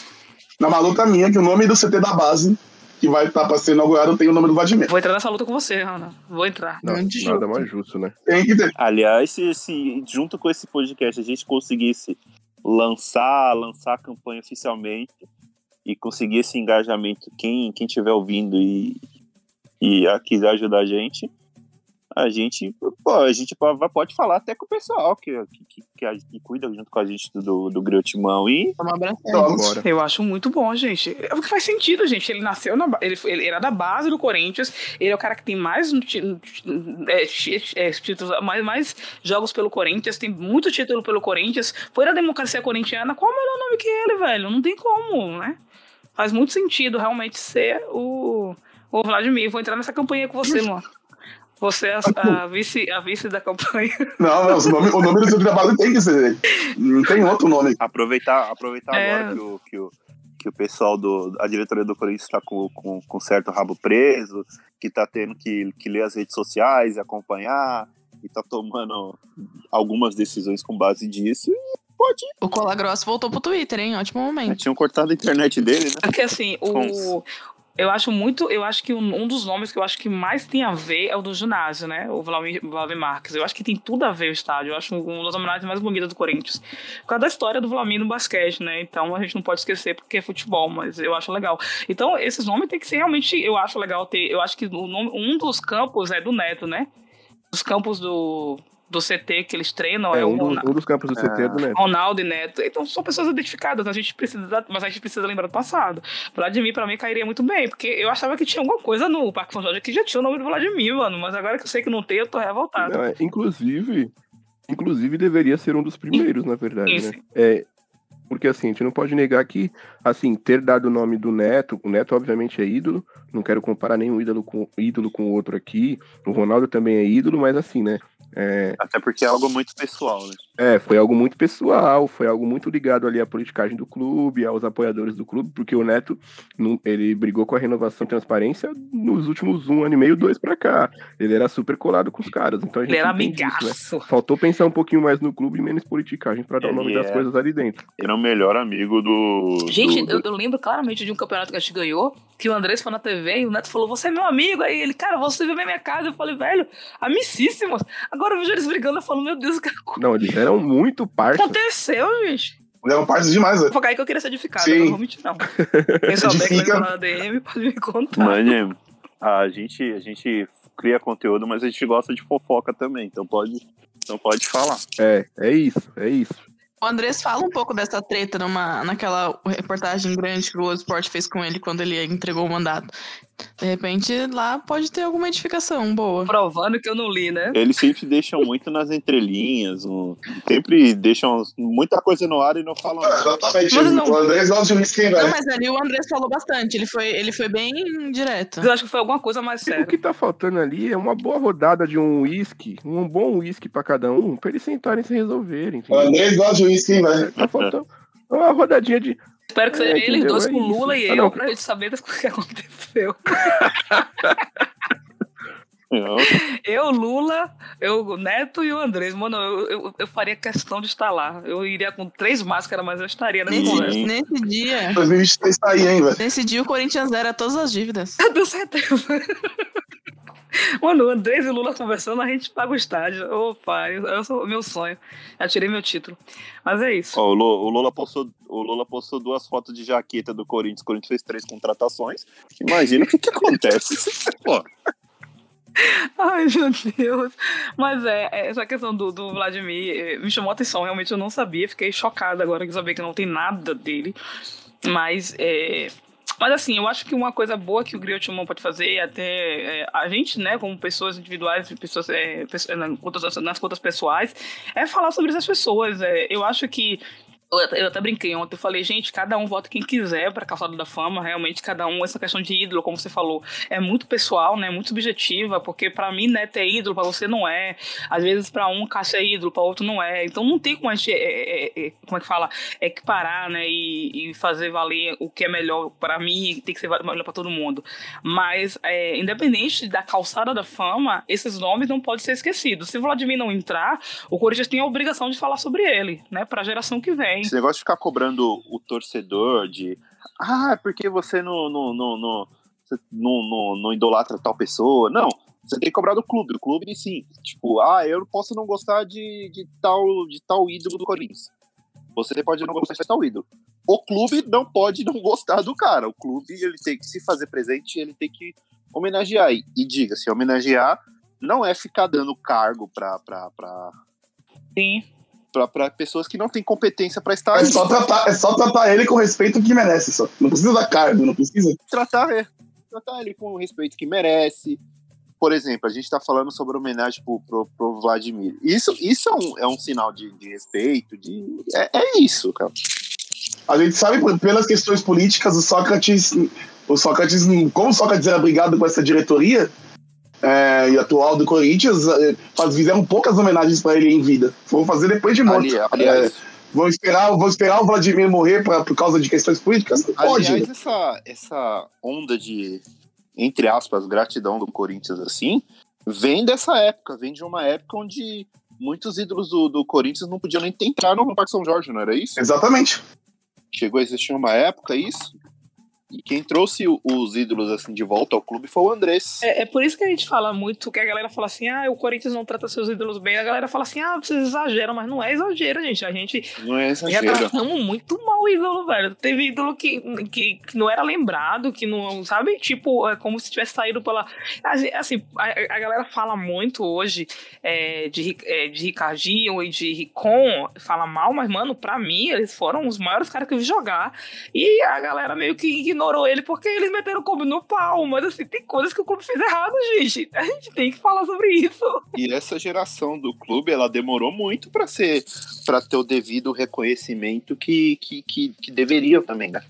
na maluta minha, que o nome do CT da base, que vai estar para ser inaugurado, tem o nome do Vladimir. vou entrar nessa luta com você, Ana. Vou entrar. Não, nada jogo. mais justo, né? Tem que ter. Aliás, se, se junto com esse podcast a gente conseguisse lançar, lançar a campanha oficialmente e conseguir esse engajamento, quem quem estiver ouvindo e, e a quiser ajudar a gente, a gente, pô, a gente pode falar até com o pessoal que, que, que, que cuida junto com a gente do, do Griot Timão e. Eu acho muito bom, gente. É o que faz sentido, gente. Ele nasceu na. Ele, ele era da base do Corinthians. Ele é o cara que tem mais é, é, títulos, mais, mais jogos pelo Corinthians, tem muito título pelo Corinthians. Foi da democracia corintiana. Qual o melhor nome que ele, velho? Não tem como, né? Faz muito sentido realmente ser o, o Vladimir. Vou entrar nessa campanha com você, Luan. Você é a, a, vice, a vice da campanha. Não, não o, nome, o nome do trabalho tem que ser. Não tem outro nome. Aproveitar, aproveitar é... agora que o, que, o, que o pessoal do. A diretoria do Corinthians está com, com, com certo rabo preso, que está tendo que, que ler as redes sociais e acompanhar, e está tomando algumas decisões com base disso. E pode. O Cola Grosso voltou pro Twitter, hein? Ótimo momento. tinham cortado a internet dele, né? Porque assim, o, eu acho muito, eu acho que um, dos nomes que eu acho que mais tem a ver é o do ginásio, né? O Vladimir, Marques. Eu acho que tem tudo a ver o estádio. Eu acho um das homenagens mais bonitas do Corinthians. Por causa da história do Vladimir no basquete, né? Então a gente não pode esquecer porque é futebol, mas eu acho legal. Então esses nomes tem que ser realmente, eu acho legal ter. Eu acho que nome, um dos campos é do Neto, né? Os campos do do CT que eles treinam é, é um, dos, um, dos, campos do CT é do Neto. Ronaldo e Neto. Então são pessoas identificadas, a gente precisa, mas a gente precisa lembrar do passado. Vladimir, pra mim, cairia muito bem, porque eu achava que tinha alguma coisa no Parque São Jorge que já tinha o nome do Vladimir, mano. Mas agora que eu sei que não tem, eu tô revoltado. Não, é, inclusive, inclusive deveria ser um dos primeiros, na verdade, Isso. né? É, porque assim, a gente não pode negar que, assim, ter dado o nome do Neto, o Neto obviamente é ídolo, não quero comparar nenhum ídolo com ídolo com o outro aqui. O Ronaldo também é ídolo, mas assim, né? É... Até porque é algo muito pessoal, né? É, foi algo muito pessoal, foi algo muito ligado ali à politicagem do clube, aos apoiadores do clube, porque o Neto, ele brigou com a renovação e transparência nos últimos um ano e meio, dois pra cá. Ele era super colado com os caras, então a gente Ele era amigaço. Isso, né? Faltou pensar um pouquinho mais no clube e menos politicagem para dar o nome é... das coisas ali dentro. Ele é o melhor amigo do... Gente, do... Eu, eu, lembro claramente de um campeonato que a gente ganhou, que o Andrés foi na TV e o Neto falou, você é meu amigo, aí ele, cara, você veio na minha casa, eu falei, velho, amicíssimos. Agora eu vejo eles brigando, eu falo, meu Deus, cara... Não, eles eram muito parça. Aconteceu, gente. Levam parça demais, velho. Foi aí que eu queria ser edificado, Sim. não vou mentir, não. Quem souber que vai na DM pode me contar. Mano, a gente, a gente cria conteúdo, mas a gente gosta de fofoca também, então pode, então pode falar. É, é isso, é isso. O Andrés fala um pouco dessa treta numa, naquela reportagem grande que o Globo Esporte fez com ele quando ele entregou o mandato. De repente, lá pode ter alguma edificação boa. Provando que eu não li, né? Eles sempre deixam muito nas entrelinhas, um, sempre deixam muita coisa no ar e não falam nada. exatamente. Mas não, o Andrés gosta de whisky, velho. Não, mas ali o Andrés falou bastante. Ele foi, ele foi bem direto. Eu acho que foi alguma coisa mais séria. O que tá faltando ali é uma boa rodada de um whisky, um bom whisky pra cada um, pra eles sentarem e se resolverem. Entendeu? O Andrés gosta de whisky, velho. Tá faltando uma rodadinha de Espero que seja é, eles dois é com Lula isso. e ah, eu, pra gente saber do que aconteceu. Não. Eu, Lula, eu, Neto e o Andrés. Mano, eu, eu, eu, faria questão de estar lá. Eu iria com três máscaras, mas eu estaria nesse, nesse, nesse dia. 2023 tá aí, hein, velho? Nesse dia o Corinthians zera todas as dívidas. Deu certeza. Mano, o Andrés e o Lula conversando, a gente paga o estádio. Ô, pai, eu sou meu sonho. Já tirei meu título. Mas é isso. Ó, o, Lula, o, Lula postou, o Lula postou duas fotos de jaqueta do Corinthians. O Corinthians fez três contratações. Imagina o que, que acontece. Pô. Ai, meu Deus. Mas é, é, essa questão do, do Vladimir eh, me chamou a atenção. Realmente eu não sabia. Fiquei chocada agora que saber que não tem nada dele. Mas é, mas assim, eu acho que uma coisa boa que o Griot pode fazer, até é, a gente, né, como pessoas individuais, pessoas, é, pessoas nas contas pessoais, é falar sobre essas pessoas. É, eu acho que eu até brinquei ontem, eu falei, gente, cada um vota quem quiser para Calçada da Fama, realmente cada um, essa questão de ídolo, como você falou, é muito pessoal, né, muito subjetiva, porque para mim Neto é ídolo, para você não é, às vezes para um Cássio é ídolo, para outro não é, então não tem como a gente, é, é, é, como é que fala, equiparar, né, e, e, fazer valer o que é melhor para mim, tem que ser melhor para todo mundo, mas é, independente da Calçada da Fama, esses nomes não podem ser esquecidos, se o Vladimir não entrar, o Corinthians tem a obrigação de falar sobre ele, né, para a geração que vem, esse negócio de ficar cobrando o torcedor de ah, é porque você não, não, não, não, não, não, idolatra tal pessoa. Não, você tem que cobrar do clube, do clube sim. Tipo, ah, eu posso não gostar de, de, tal, de tal ídolo do Corinthians. Você pode não gostar de tal ídolo. O clube não pode não gostar do cara. O clube ele tem que se fazer presente, ele tem que homenagear. E, e diga, se homenagear não é ficar dando cargo pra, pra, pra, Sim. Pra pessoas que não têm competência pra estar É ali. só, tratar, é só tratar ele com o respeito que merece, só. Não precisa dar cargo, não precisa. tratar, é, tratar ele com o respeito que merece. Por exemplo, a gente tá falando sobre homenagem pro, pro, pro Vladimir. Isso, isso é, um, é um sinal de, de respeito, de. É, é isso, cara. A gente sabe pelas questões políticas, o Sócrates, o Sócrates, como o Sócrates era brigado com essa diretoria é, e atual do Corinthians, é, faz- fizeram poucas homenagens para ele em vida. Foram fazer depois de morto. Aliás, É, vão esperar, vão esperar o Vladimir morrer pra, por causa de questões políticas? Não pode. aliás né? essa, essa onda de, entre aspas, gratidão do Corinthians assim, vem dessa época, vem de uma época onde muitos ídolos do, do Corinthians não podiam nem entrar no Parque São Jorge, não era isso? Exatamente. Chegou a existir uma época isso. E quem trouxe os ídolos assim de volta ao clube foi o Andrés. É, é por isso que a gente fala muito, que a galera fala assim, ah, o Corinthians não trata seus ídolos bem. A galera fala assim, ah, vocês exageram, mas não é exagero, gente. A gente Não é exagero. muito mal o ídolo, velho. Teve ídolo que, que, que não era lembrado, que não, sabe? Tipo, é como se tivesse saído pela. Assim, a, a galera fala muito hoje é, de, é, de Ricardinho e de Ricon, fala mal, mas, mano, pra mim, eles foram os maiores caras que eu vi jogar. E a galera meio que ignorou ele porque eles meteram o clube no pau. Mas, assim, tem coisas que o clube fez errado, gente. A gente tem que falar sobre isso. E essa geração do clube, ela demorou muito para ser, para ter o devido reconhecimento que, que, que, que deveria também, né?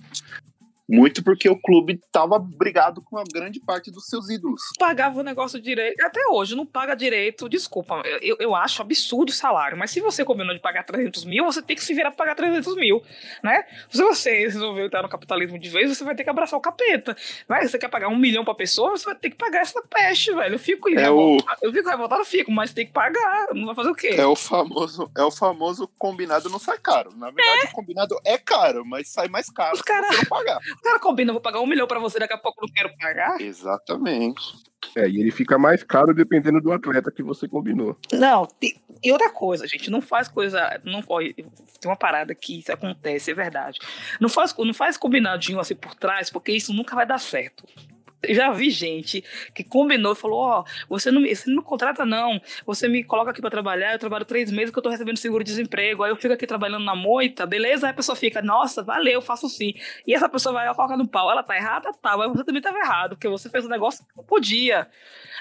Muito porque o clube tava brigado com a grande parte dos seus ídolos. pagava o negócio direito. Até hoje, não paga direito. Desculpa, eu, eu acho absurdo o salário. Mas se você combinou de pagar 300 mil, você tem que se virar pra pagar 300 mil, né? Se você resolveu estar no capitalismo de vez, você vai ter que abraçar o capeta. Mas você quer pagar um milhão pra pessoa, você vai ter que pagar essa peste, velho. Eu fico É revoltado. Eu fico revoltado, eu fico, mas tem que pagar. Não vai fazer o quê? É o famoso, é o famoso combinado não sai caro. Na verdade, o combinado é caro, mas sai mais caro Os se cara- combina, eu vou pagar um milhão pra você, daqui a pouco eu não quero pagar. Exatamente. É, e ele fica mais caro dependendo do atleta que você combinou. Não, e outra coisa, gente, não faz coisa. Não, tem uma parada que isso acontece, é verdade. Não faz, não faz combinadinho assim por trás, porque isso nunca vai dar certo. Já vi gente que combinou e falou: Ó, você, não, me- você não me contrata, não. Você me coloca aqui pra trabalhar, eu trabalho três meses que eu tô recebendo seguro-desemprego. Aí eu fico aqui trabalhando na moita, beleza? Aí a pessoa fica, nossa, valeu, faço sim. E essa pessoa vai colocar no pau. Ela tá errada? Tá, mas você também tava errado, porque você fez um negócio que não podia.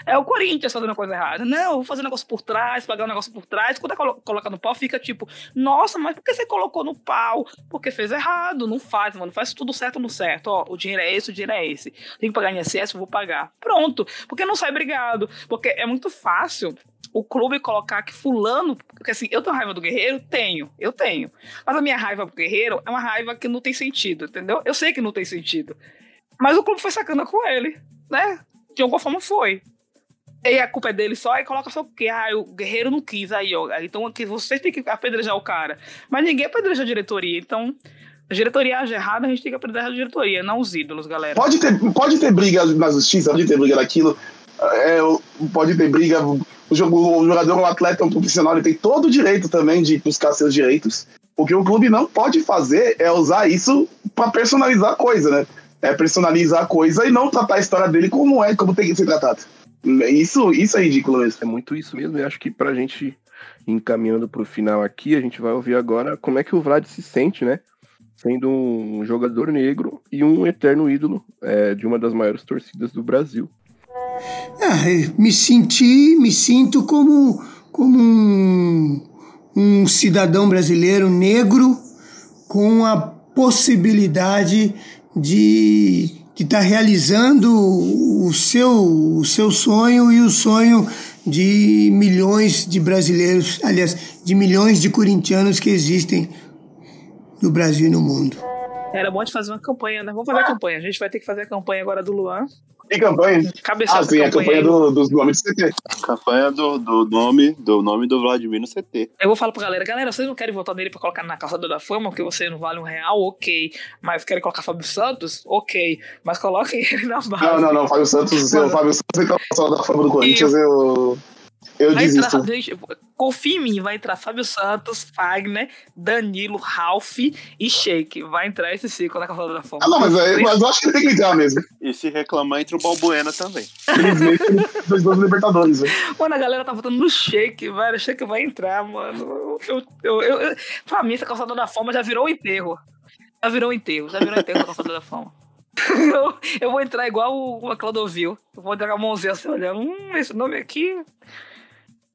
É o Corinthians fazendo coisa errada. Não, vou fazer um negócio por trás, pagar um negócio por trás. Quando colo- coloca no pau, fica tipo, nossa, mas por que você colocou no pau? Porque fez errado. Não faz, mano. Faz tudo certo no certo. Ó, o dinheiro é esse, o dinheiro é esse. Tem que pagar INSS, vou pagar. Pronto. Porque não sai brigado. Porque é muito fácil o clube colocar que fulano. Porque assim, eu tenho raiva do guerreiro? Tenho, eu tenho. Mas a minha raiva pro guerreiro é uma raiva que não tem sentido, entendeu? Eu sei que não tem sentido. Mas o clube foi sacana com ele, né? De alguma forma foi. E a culpa é dele só, e coloca só porque ah, o guerreiro não quis aí, ó. Então aqui vocês têm que apedrejar o cara. Mas ninguém apedreja a diretoria. Então, a diretoria age errada, a gente tem que apedrejar a diretoria, não os ídolos, galera. Pode ter, pode ter briga na justiça, pode ter briga naquilo, é, pode ter briga. O, jogo, o jogador, o atleta, um profissional, ele tem todo o direito também de buscar seus direitos. O que o clube não pode fazer é usar isso para personalizar a coisa, né? É personalizar a coisa e não tratar a história dele como é, como tem que ser tratado. Isso, isso é ridículo mesmo. É muito isso mesmo. Eu acho que pra gente encaminhando pro final aqui, a gente vai ouvir agora como é que o Vlad se sente, né? Sendo um jogador negro e um eterno ídolo é, de uma das maiores torcidas do Brasil. Ah, me senti, me sinto como, como um, um cidadão brasileiro negro com a possibilidade de estar realizando o seu, o seu sonho e o sonho de milhões de brasileiros, aliás, de milhões de corintianos que existem no Brasil e no mundo. Era bom de fazer uma campanha, né? Vamos fazer a campanha. A gente vai ter que fazer a campanha agora do Luan. E campanha? Cabeçada Ah, sim, a campanha do, dos nomes do CT. Campanha do, do nome do nome do Vladimir no CT. Eu vou falar pra galera, galera, vocês não querem votar nele pra colocar na calçada da fama, porque você não vale um real, ok. Mas querem colocar Fábio Santos? Ok. Mas coloquem ele na base. Não, não, não, Fábio Santos, o. Fábio Santos é só da fama do Corinthians, eu. Eu Vai entrar, desisto. gente, confia em mim, vai entrar Fábio Santos, Fagner, Danilo, Ralph e Sheik. Vai entrar esse ciclo na Calçada da Fama. Ah, não, mas, é, mas eu acho que ele tem que entrar mesmo. E se reclamar, entra o Balbuena também. Felizmente, ele fez dois Libertadores. Né? Mano, a galera tá votando no Sheik, velho. O Sheik vai entrar, mano. Eu, eu, eu, eu- pra mim, essa Calçada da Fama já virou um enterro. Já virou um enterro, já virou um enterro a Calçada da Fama. Eu, eu vou entrar igual o a Clodovil. Eu vou entrar com a mãozinha assim, olhando. Hum, esse nome aqui.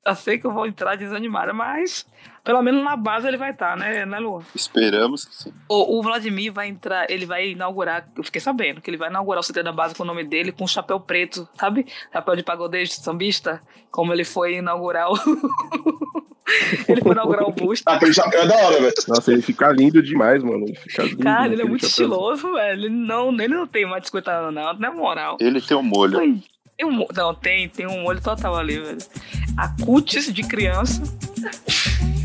Eu sei que eu vou entrar desanimada, mas pelo menos na base ele vai estar, né, né, Lu? Esperamos que sim. O, o Vladimir vai entrar, ele vai inaugurar, eu fiquei sabendo, que ele vai inaugurar o CT da base com o nome dele, com um chapéu preto, sabe? Chapéu de pagodeiro, sambista, como ele foi inaugurar o. ele foi inaugurar o busto. Ah, aquele chapéu é da hora, velho. Nossa, ele fica lindo demais, mano. Ele fica lindo. Cara, ele é muito chapéuzinho. estiloso, velho. Ele não, ele não tem mais de 50 anos, não, na moral. Ele tem um molho. Tem um, não, tem, tem um olho total ali, velho. A cutis de criança.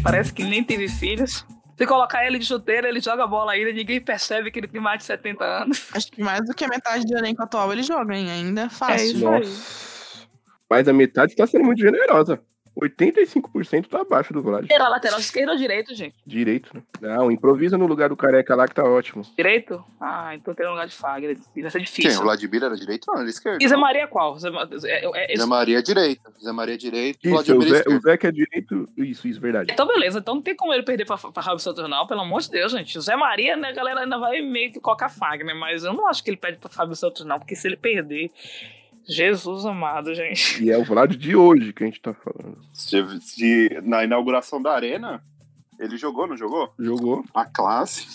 Parece que nem teve filhos. Se colocar ele de chuteira, ele joga a bola ainda, ninguém percebe que ele tem mais de 70 anos. Acho que mais do que a metade do elenco atual ele joga, hein? Ainda é É fácil. isso aí. Mas a metade tá sendo muito generosa. 85% tá abaixo do Vlad. Era lateral esquerdo ou direito, gente? Direito, né? Não, improvisa no lugar do careca lá que tá ótimo. Direito? Ah, então tem um lugar de Fagner. Vai ser Quem? difícil. O Vladimir era direito? Não, ele é esquerdo. E Zé Maria é qual? Zé, é, é, é, Zé Maria é direito. Zé Maria é direito. Isso, o Vladimir é Zé, o. Zé que é direito. Isso, isso, verdade. Então, beleza. Então não tem como ele perder pra, pra não. Pelo amor de Deus, gente. O Zé Maria, né, a galera ainda vai meio que colocar Fagner, mas eu não acho que ele perde pra Fábio Santos, não. Porque se ele perder. Jesus amado, gente. E é o Vlad de hoje que a gente tá falando. Se, se- na inauguração da arena, ele jogou, não jogou? Jogou. A classe.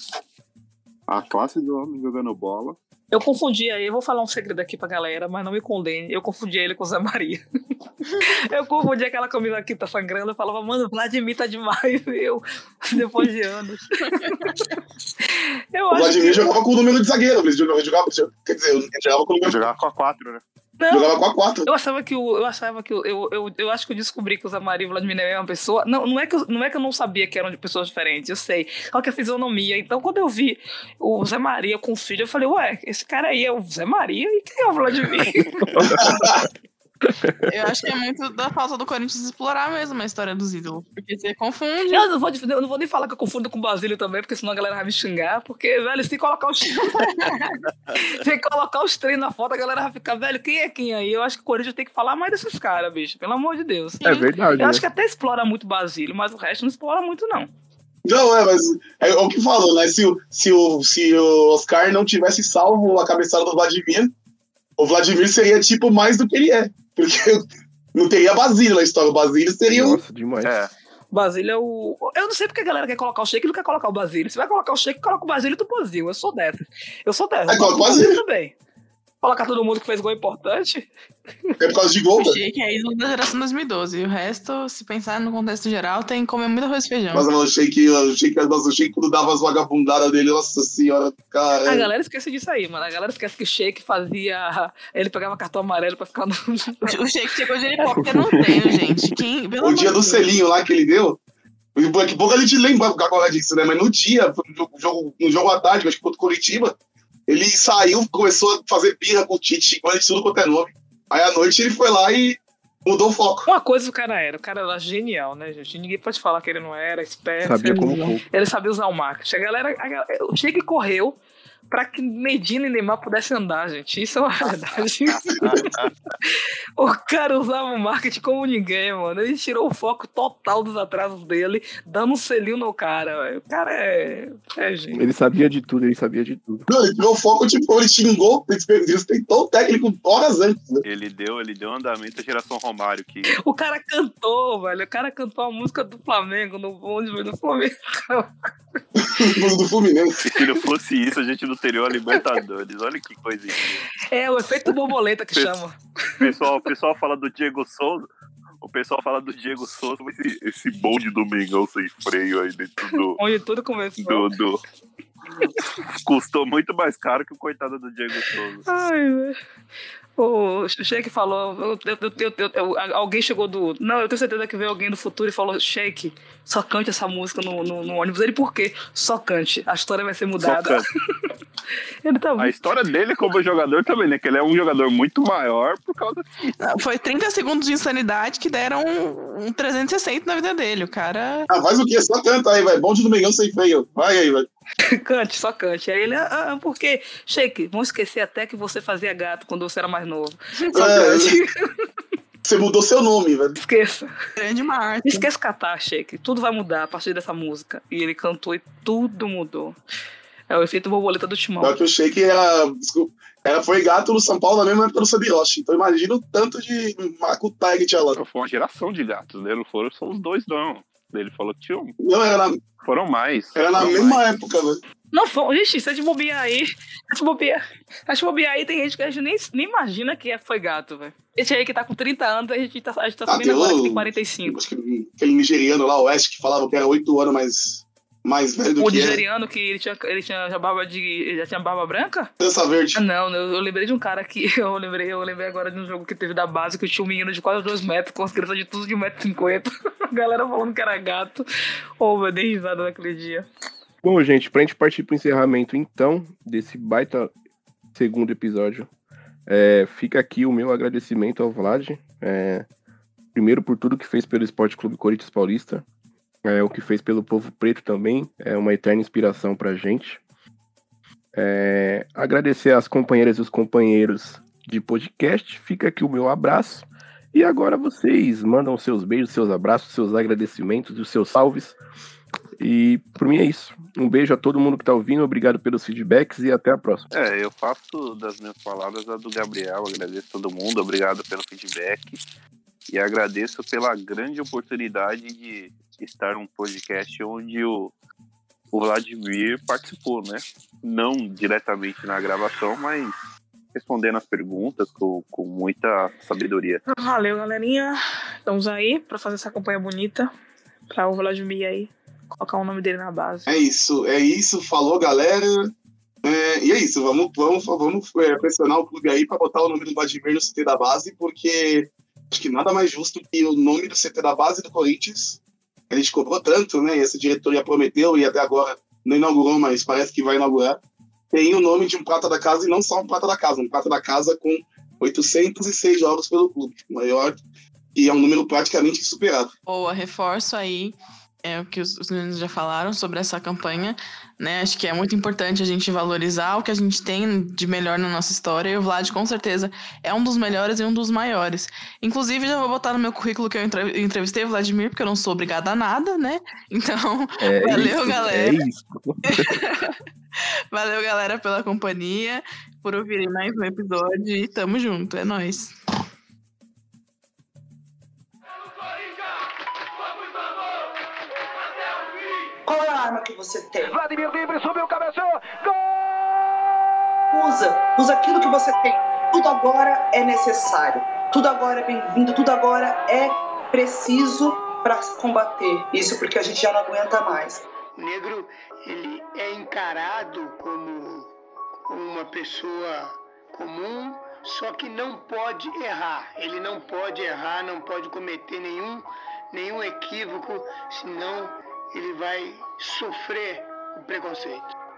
A classe do homem jogando bola. Eu confundi aí, eu vou falar um segredo aqui pra galera, mas não me condene. Eu confundi ele com o Zé Maria. eu confundi aquela camisa que tá sangrando. Eu falava, mano, o Vladimir tá demais. Eu, depois de anos. eu O acho Vladimir que... jogava com o número de zagueiro. Ele jogava, jogava, quer dizer, ele jogava com o Ele número jogava com a 4, né? Não, jogava com a 4. Eu achava que o. Eu achava que o, eu, eu, eu acho que eu descobri que o Zé Maria e o Vladimir é a mesma pessoa. Não, não é, que eu, não é que eu não sabia que eram de pessoas diferentes, eu sei. Qual que é a fisionomia? Então, quando eu vi o Zé Maria com o filho, eu falei, ué, esse cara aí é o Zé Maria e quem é o Vladimir? Eu acho que é muito da falta do Corinthians explorar mesmo a história dos ídolos. Porque você confunde. eu, não vou, eu não vou nem falar que eu confundo com o Basílio também, porque senão a galera vai me xingar. Porque, velho, se colocar os. se colocar os três na foto, a galera vai ficar, velho, quem é quem aí? Eu acho que o Corinthians tem que falar mais desses caras, bicho. Pelo amor de Deus. É verdade. Eu né? acho que até explora muito o Basílio, mas o resto não explora muito, não. Não, é, mas é o que falou, né? Se, o- se, o, se o Oscar não tivesse salvo a cabeçada do Vladimir, o Vladimir seria tipo mais do que ele é. Porque não teria Basílio na história. O Basílio seria um. Nossa, demais. É. Basílio é o. Eu não sei porque a galera quer colocar o shake e não quer colocar o Basílio. Se vai colocar o shake, coloca o Basílio do Brasil. Eu sou dessa. Eu sou dessa. É, coloca o Basílio. também. Colocar todo mundo que fez gol importante. É por causa de gol, O velho. Sheik é ídolo da geração 2012. E o resto, se pensar no contexto geral, tem que comer muito arroz e feijão. Mas o Sheik, o Sheik, nossa, o Sheik quando dava as vagabundadas dele, nossa senhora, A cara. galera esquece disso aí, mano. A galera esquece que o Shake fazia. Ele pegava cartão amarelo pra ficar no. O Sheik chegou de helicóptero no treino, gente. Quem, pelo O dia do Deus. selinho lá que ele deu. Daqui a pouco a gente lembra agora disso, né? Mas no dia, no jogo, jogo- no jogo à tarde, acho que contra o Curitiba, ele saiu, começou a fazer birra com o Tite, com ele de tudo quanto é nome. Aí à noite ele foi lá e mudou o foco. Uma coisa o cara era. O cara era genial, né, gente? Ninguém pode falar que ele não era, esperto. Sabia ele- como pouco. Ele sabia usar o marketing. A galera, a galera- o Sheik correu pra que Medina e Neymar pudessem andar, gente. Isso é uma verdade. o cara usava o marketing como ninguém, mano. Ele tirou o foco total dos atrasos dele, dando um selinho no cara, velho. O cara é. É gente. Ele sabia de tudo, ele sabia de tudo. Não, ele tirou o foco, tipo, ele xingou, ele respeitou o técnico horas antes, né? Ele deu, ele deu andamento à geração Romário, que O cara cantou, velho. O cara cantou a música do Flamengo no bonde do Flamengo. do Fluminense. se não fosse isso, a gente não teria o Libertadores. Olha que coisinha. É o efeito borboleta que chama. Pessoal, o pessoal fala do Diego Souza. O pessoal fala do Diego Souza, mas esse, esse bonde do Mengão sem freio aí dentro do. Onde tudo começou. do, do- Custou muito mais caro que o coitado do Diego Souza. Ai, velho. O Sheik falou. eu- eu- eu- eu- eu- alguém chegou do. Não, eu tenho certeza que veio alguém do futuro e falou: Sheik, só cante essa música no, no- no ônibus. Ele, por quê? Só cante. A história vai ser mudada. Ele tá A história dele como jogador também, né? Que ele é um jogador muito maior por causa Não, Foi 30 segundos de insanidade que deram um, um 360 na vida dele. O cara. Ah, faz o quê? Só canta aí, vai. Bonde do Mengão sem freio. Vai aí, vai. Cante, só cante. Aí ele, ah, ah, porque, Shake, vão esquecer até que você fazia gato quando você era mais novo. Só É. cante. Você mudou seu nome, velho. Esqueça. Grande Marte. Esquece catar, Shake. Tudo vai mudar a partir dessa música. E ele cantou e tudo mudou. É o efeito borboleta do Timão. Só que o Sheik era, desculpa, era, foi gato no São Paulo na mesma época do Sabiroshi. Então imagina o tanto de macutaia que tinha lá. Foi uma geração de gatos, né? Não foram só os dois, não. Ele falou que tinham. Não, era na, Foram mais. era na mesma mais. época, velho. Não, foi, gente, se a gente bobear aí, se a gente bobear, se a gente bobear aí, tem gente que a gente nem, nem imagina que é- foi gato, velho. Esse aí que tá com 30 anos, a gente tá, a gente tá Ah, sabendo tem agora o- que tem 45. Acho que aquele nigeriano lá, o West, que falava que era oito anos mais, mais velho do O que é. nigeriano que ele tinha, ele tinha já barba de. ele já tinha barba branca? Dança verde. Ah, não, eu, eu lembrei de um cara que. Eu lembrei, eu lembrei agora de um jogo que teve da base que tinha um menino de quase 2 metros, com as crianças de tudo de 1,50m. A galera falando que era gato. Ô, oh, eu dei risada naquele dia. Bom, gente, pra gente partir pro encerramento, então, desse baita segundo episódio, é, fica aqui o meu agradecimento ao Vlad. é, primeiro por tudo que fez pelo Esporte Clube Corinthians Paulista, é, o que fez pelo povo preto também, é uma eterna inspiração pra gente. É, agradecer às companheiras e os companheiros de podcast, fica aqui o meu abraço. E agora vocês mandam seus beijos, seus abraços, seus agradecimentos, os seus salves. E por mim é isso. Um beijo a todo mundo que tá ouvindo, obrigado pelos feedbacks e até a próxima. É, eu faço das minhas palavras a do Gabriel. Agradeço todo mundo, obrigado pelo feedback. E agradeço pela grande oportunidade de estar num podcast onde o, o Vladimir participou, né? Não diretamente na gravação, mas respondendo as perguntas com, com muita sabedoria. Valeu, galerinha. Estamos aí pra fazer essa campanha bonita. Pra o Vladimir aí colocar o nome dele na base. É isso, é isso. Falou, galera. É, e é isso, vamos, vamos, vamos é, pressionar o clube aí para botar o nome do Vladimir no CT da base, porque acho que nada mais justo que o nome do CT da base do Corinthians. A gente cobrou tanto, né? E essa diretoria prometeu e até agora não inaugurou, mas parece que vai inaugurar. Tem o nome de um prata da casa e não só um prata da casa, um prata da casa com 806 jogos pelo clube, maior e é um número praticamente insuperável. Boa, reforço aí é o que os meninos já falaram sobre essa campanha, né? Acho que é muito importante a gente valorizar o que a gente tem de melhor na nossa história. E o Vlad, com certeza, é um dos melhores e um dos maiores. Inclusive, já vou botar no meu currículo que eu entre- entrevistei o Vladimir, porque eu não sou obrigada a nada, né? Então, É Valeu, isso, galera. É isso. valeu, galera, pela companhia, por ouvirem mais um episódio e tamo junto. É nóis. Arma que você tem? Vladimir livre, subiu, cabeceou. Gol! Usa, usa aquilo que você tem. Tudo agora é necessário. Tudo agora é bem-vindo. Tudo agora é preciso para combater isso, porque a gente já não aguenta mais. O negro ele é encarado como, como uma pessoa comum, só que não pode errar. Ele não pode errar, não pode cometer nenhum, nenhum equívoco, senão ele vai sofrer o preconceito.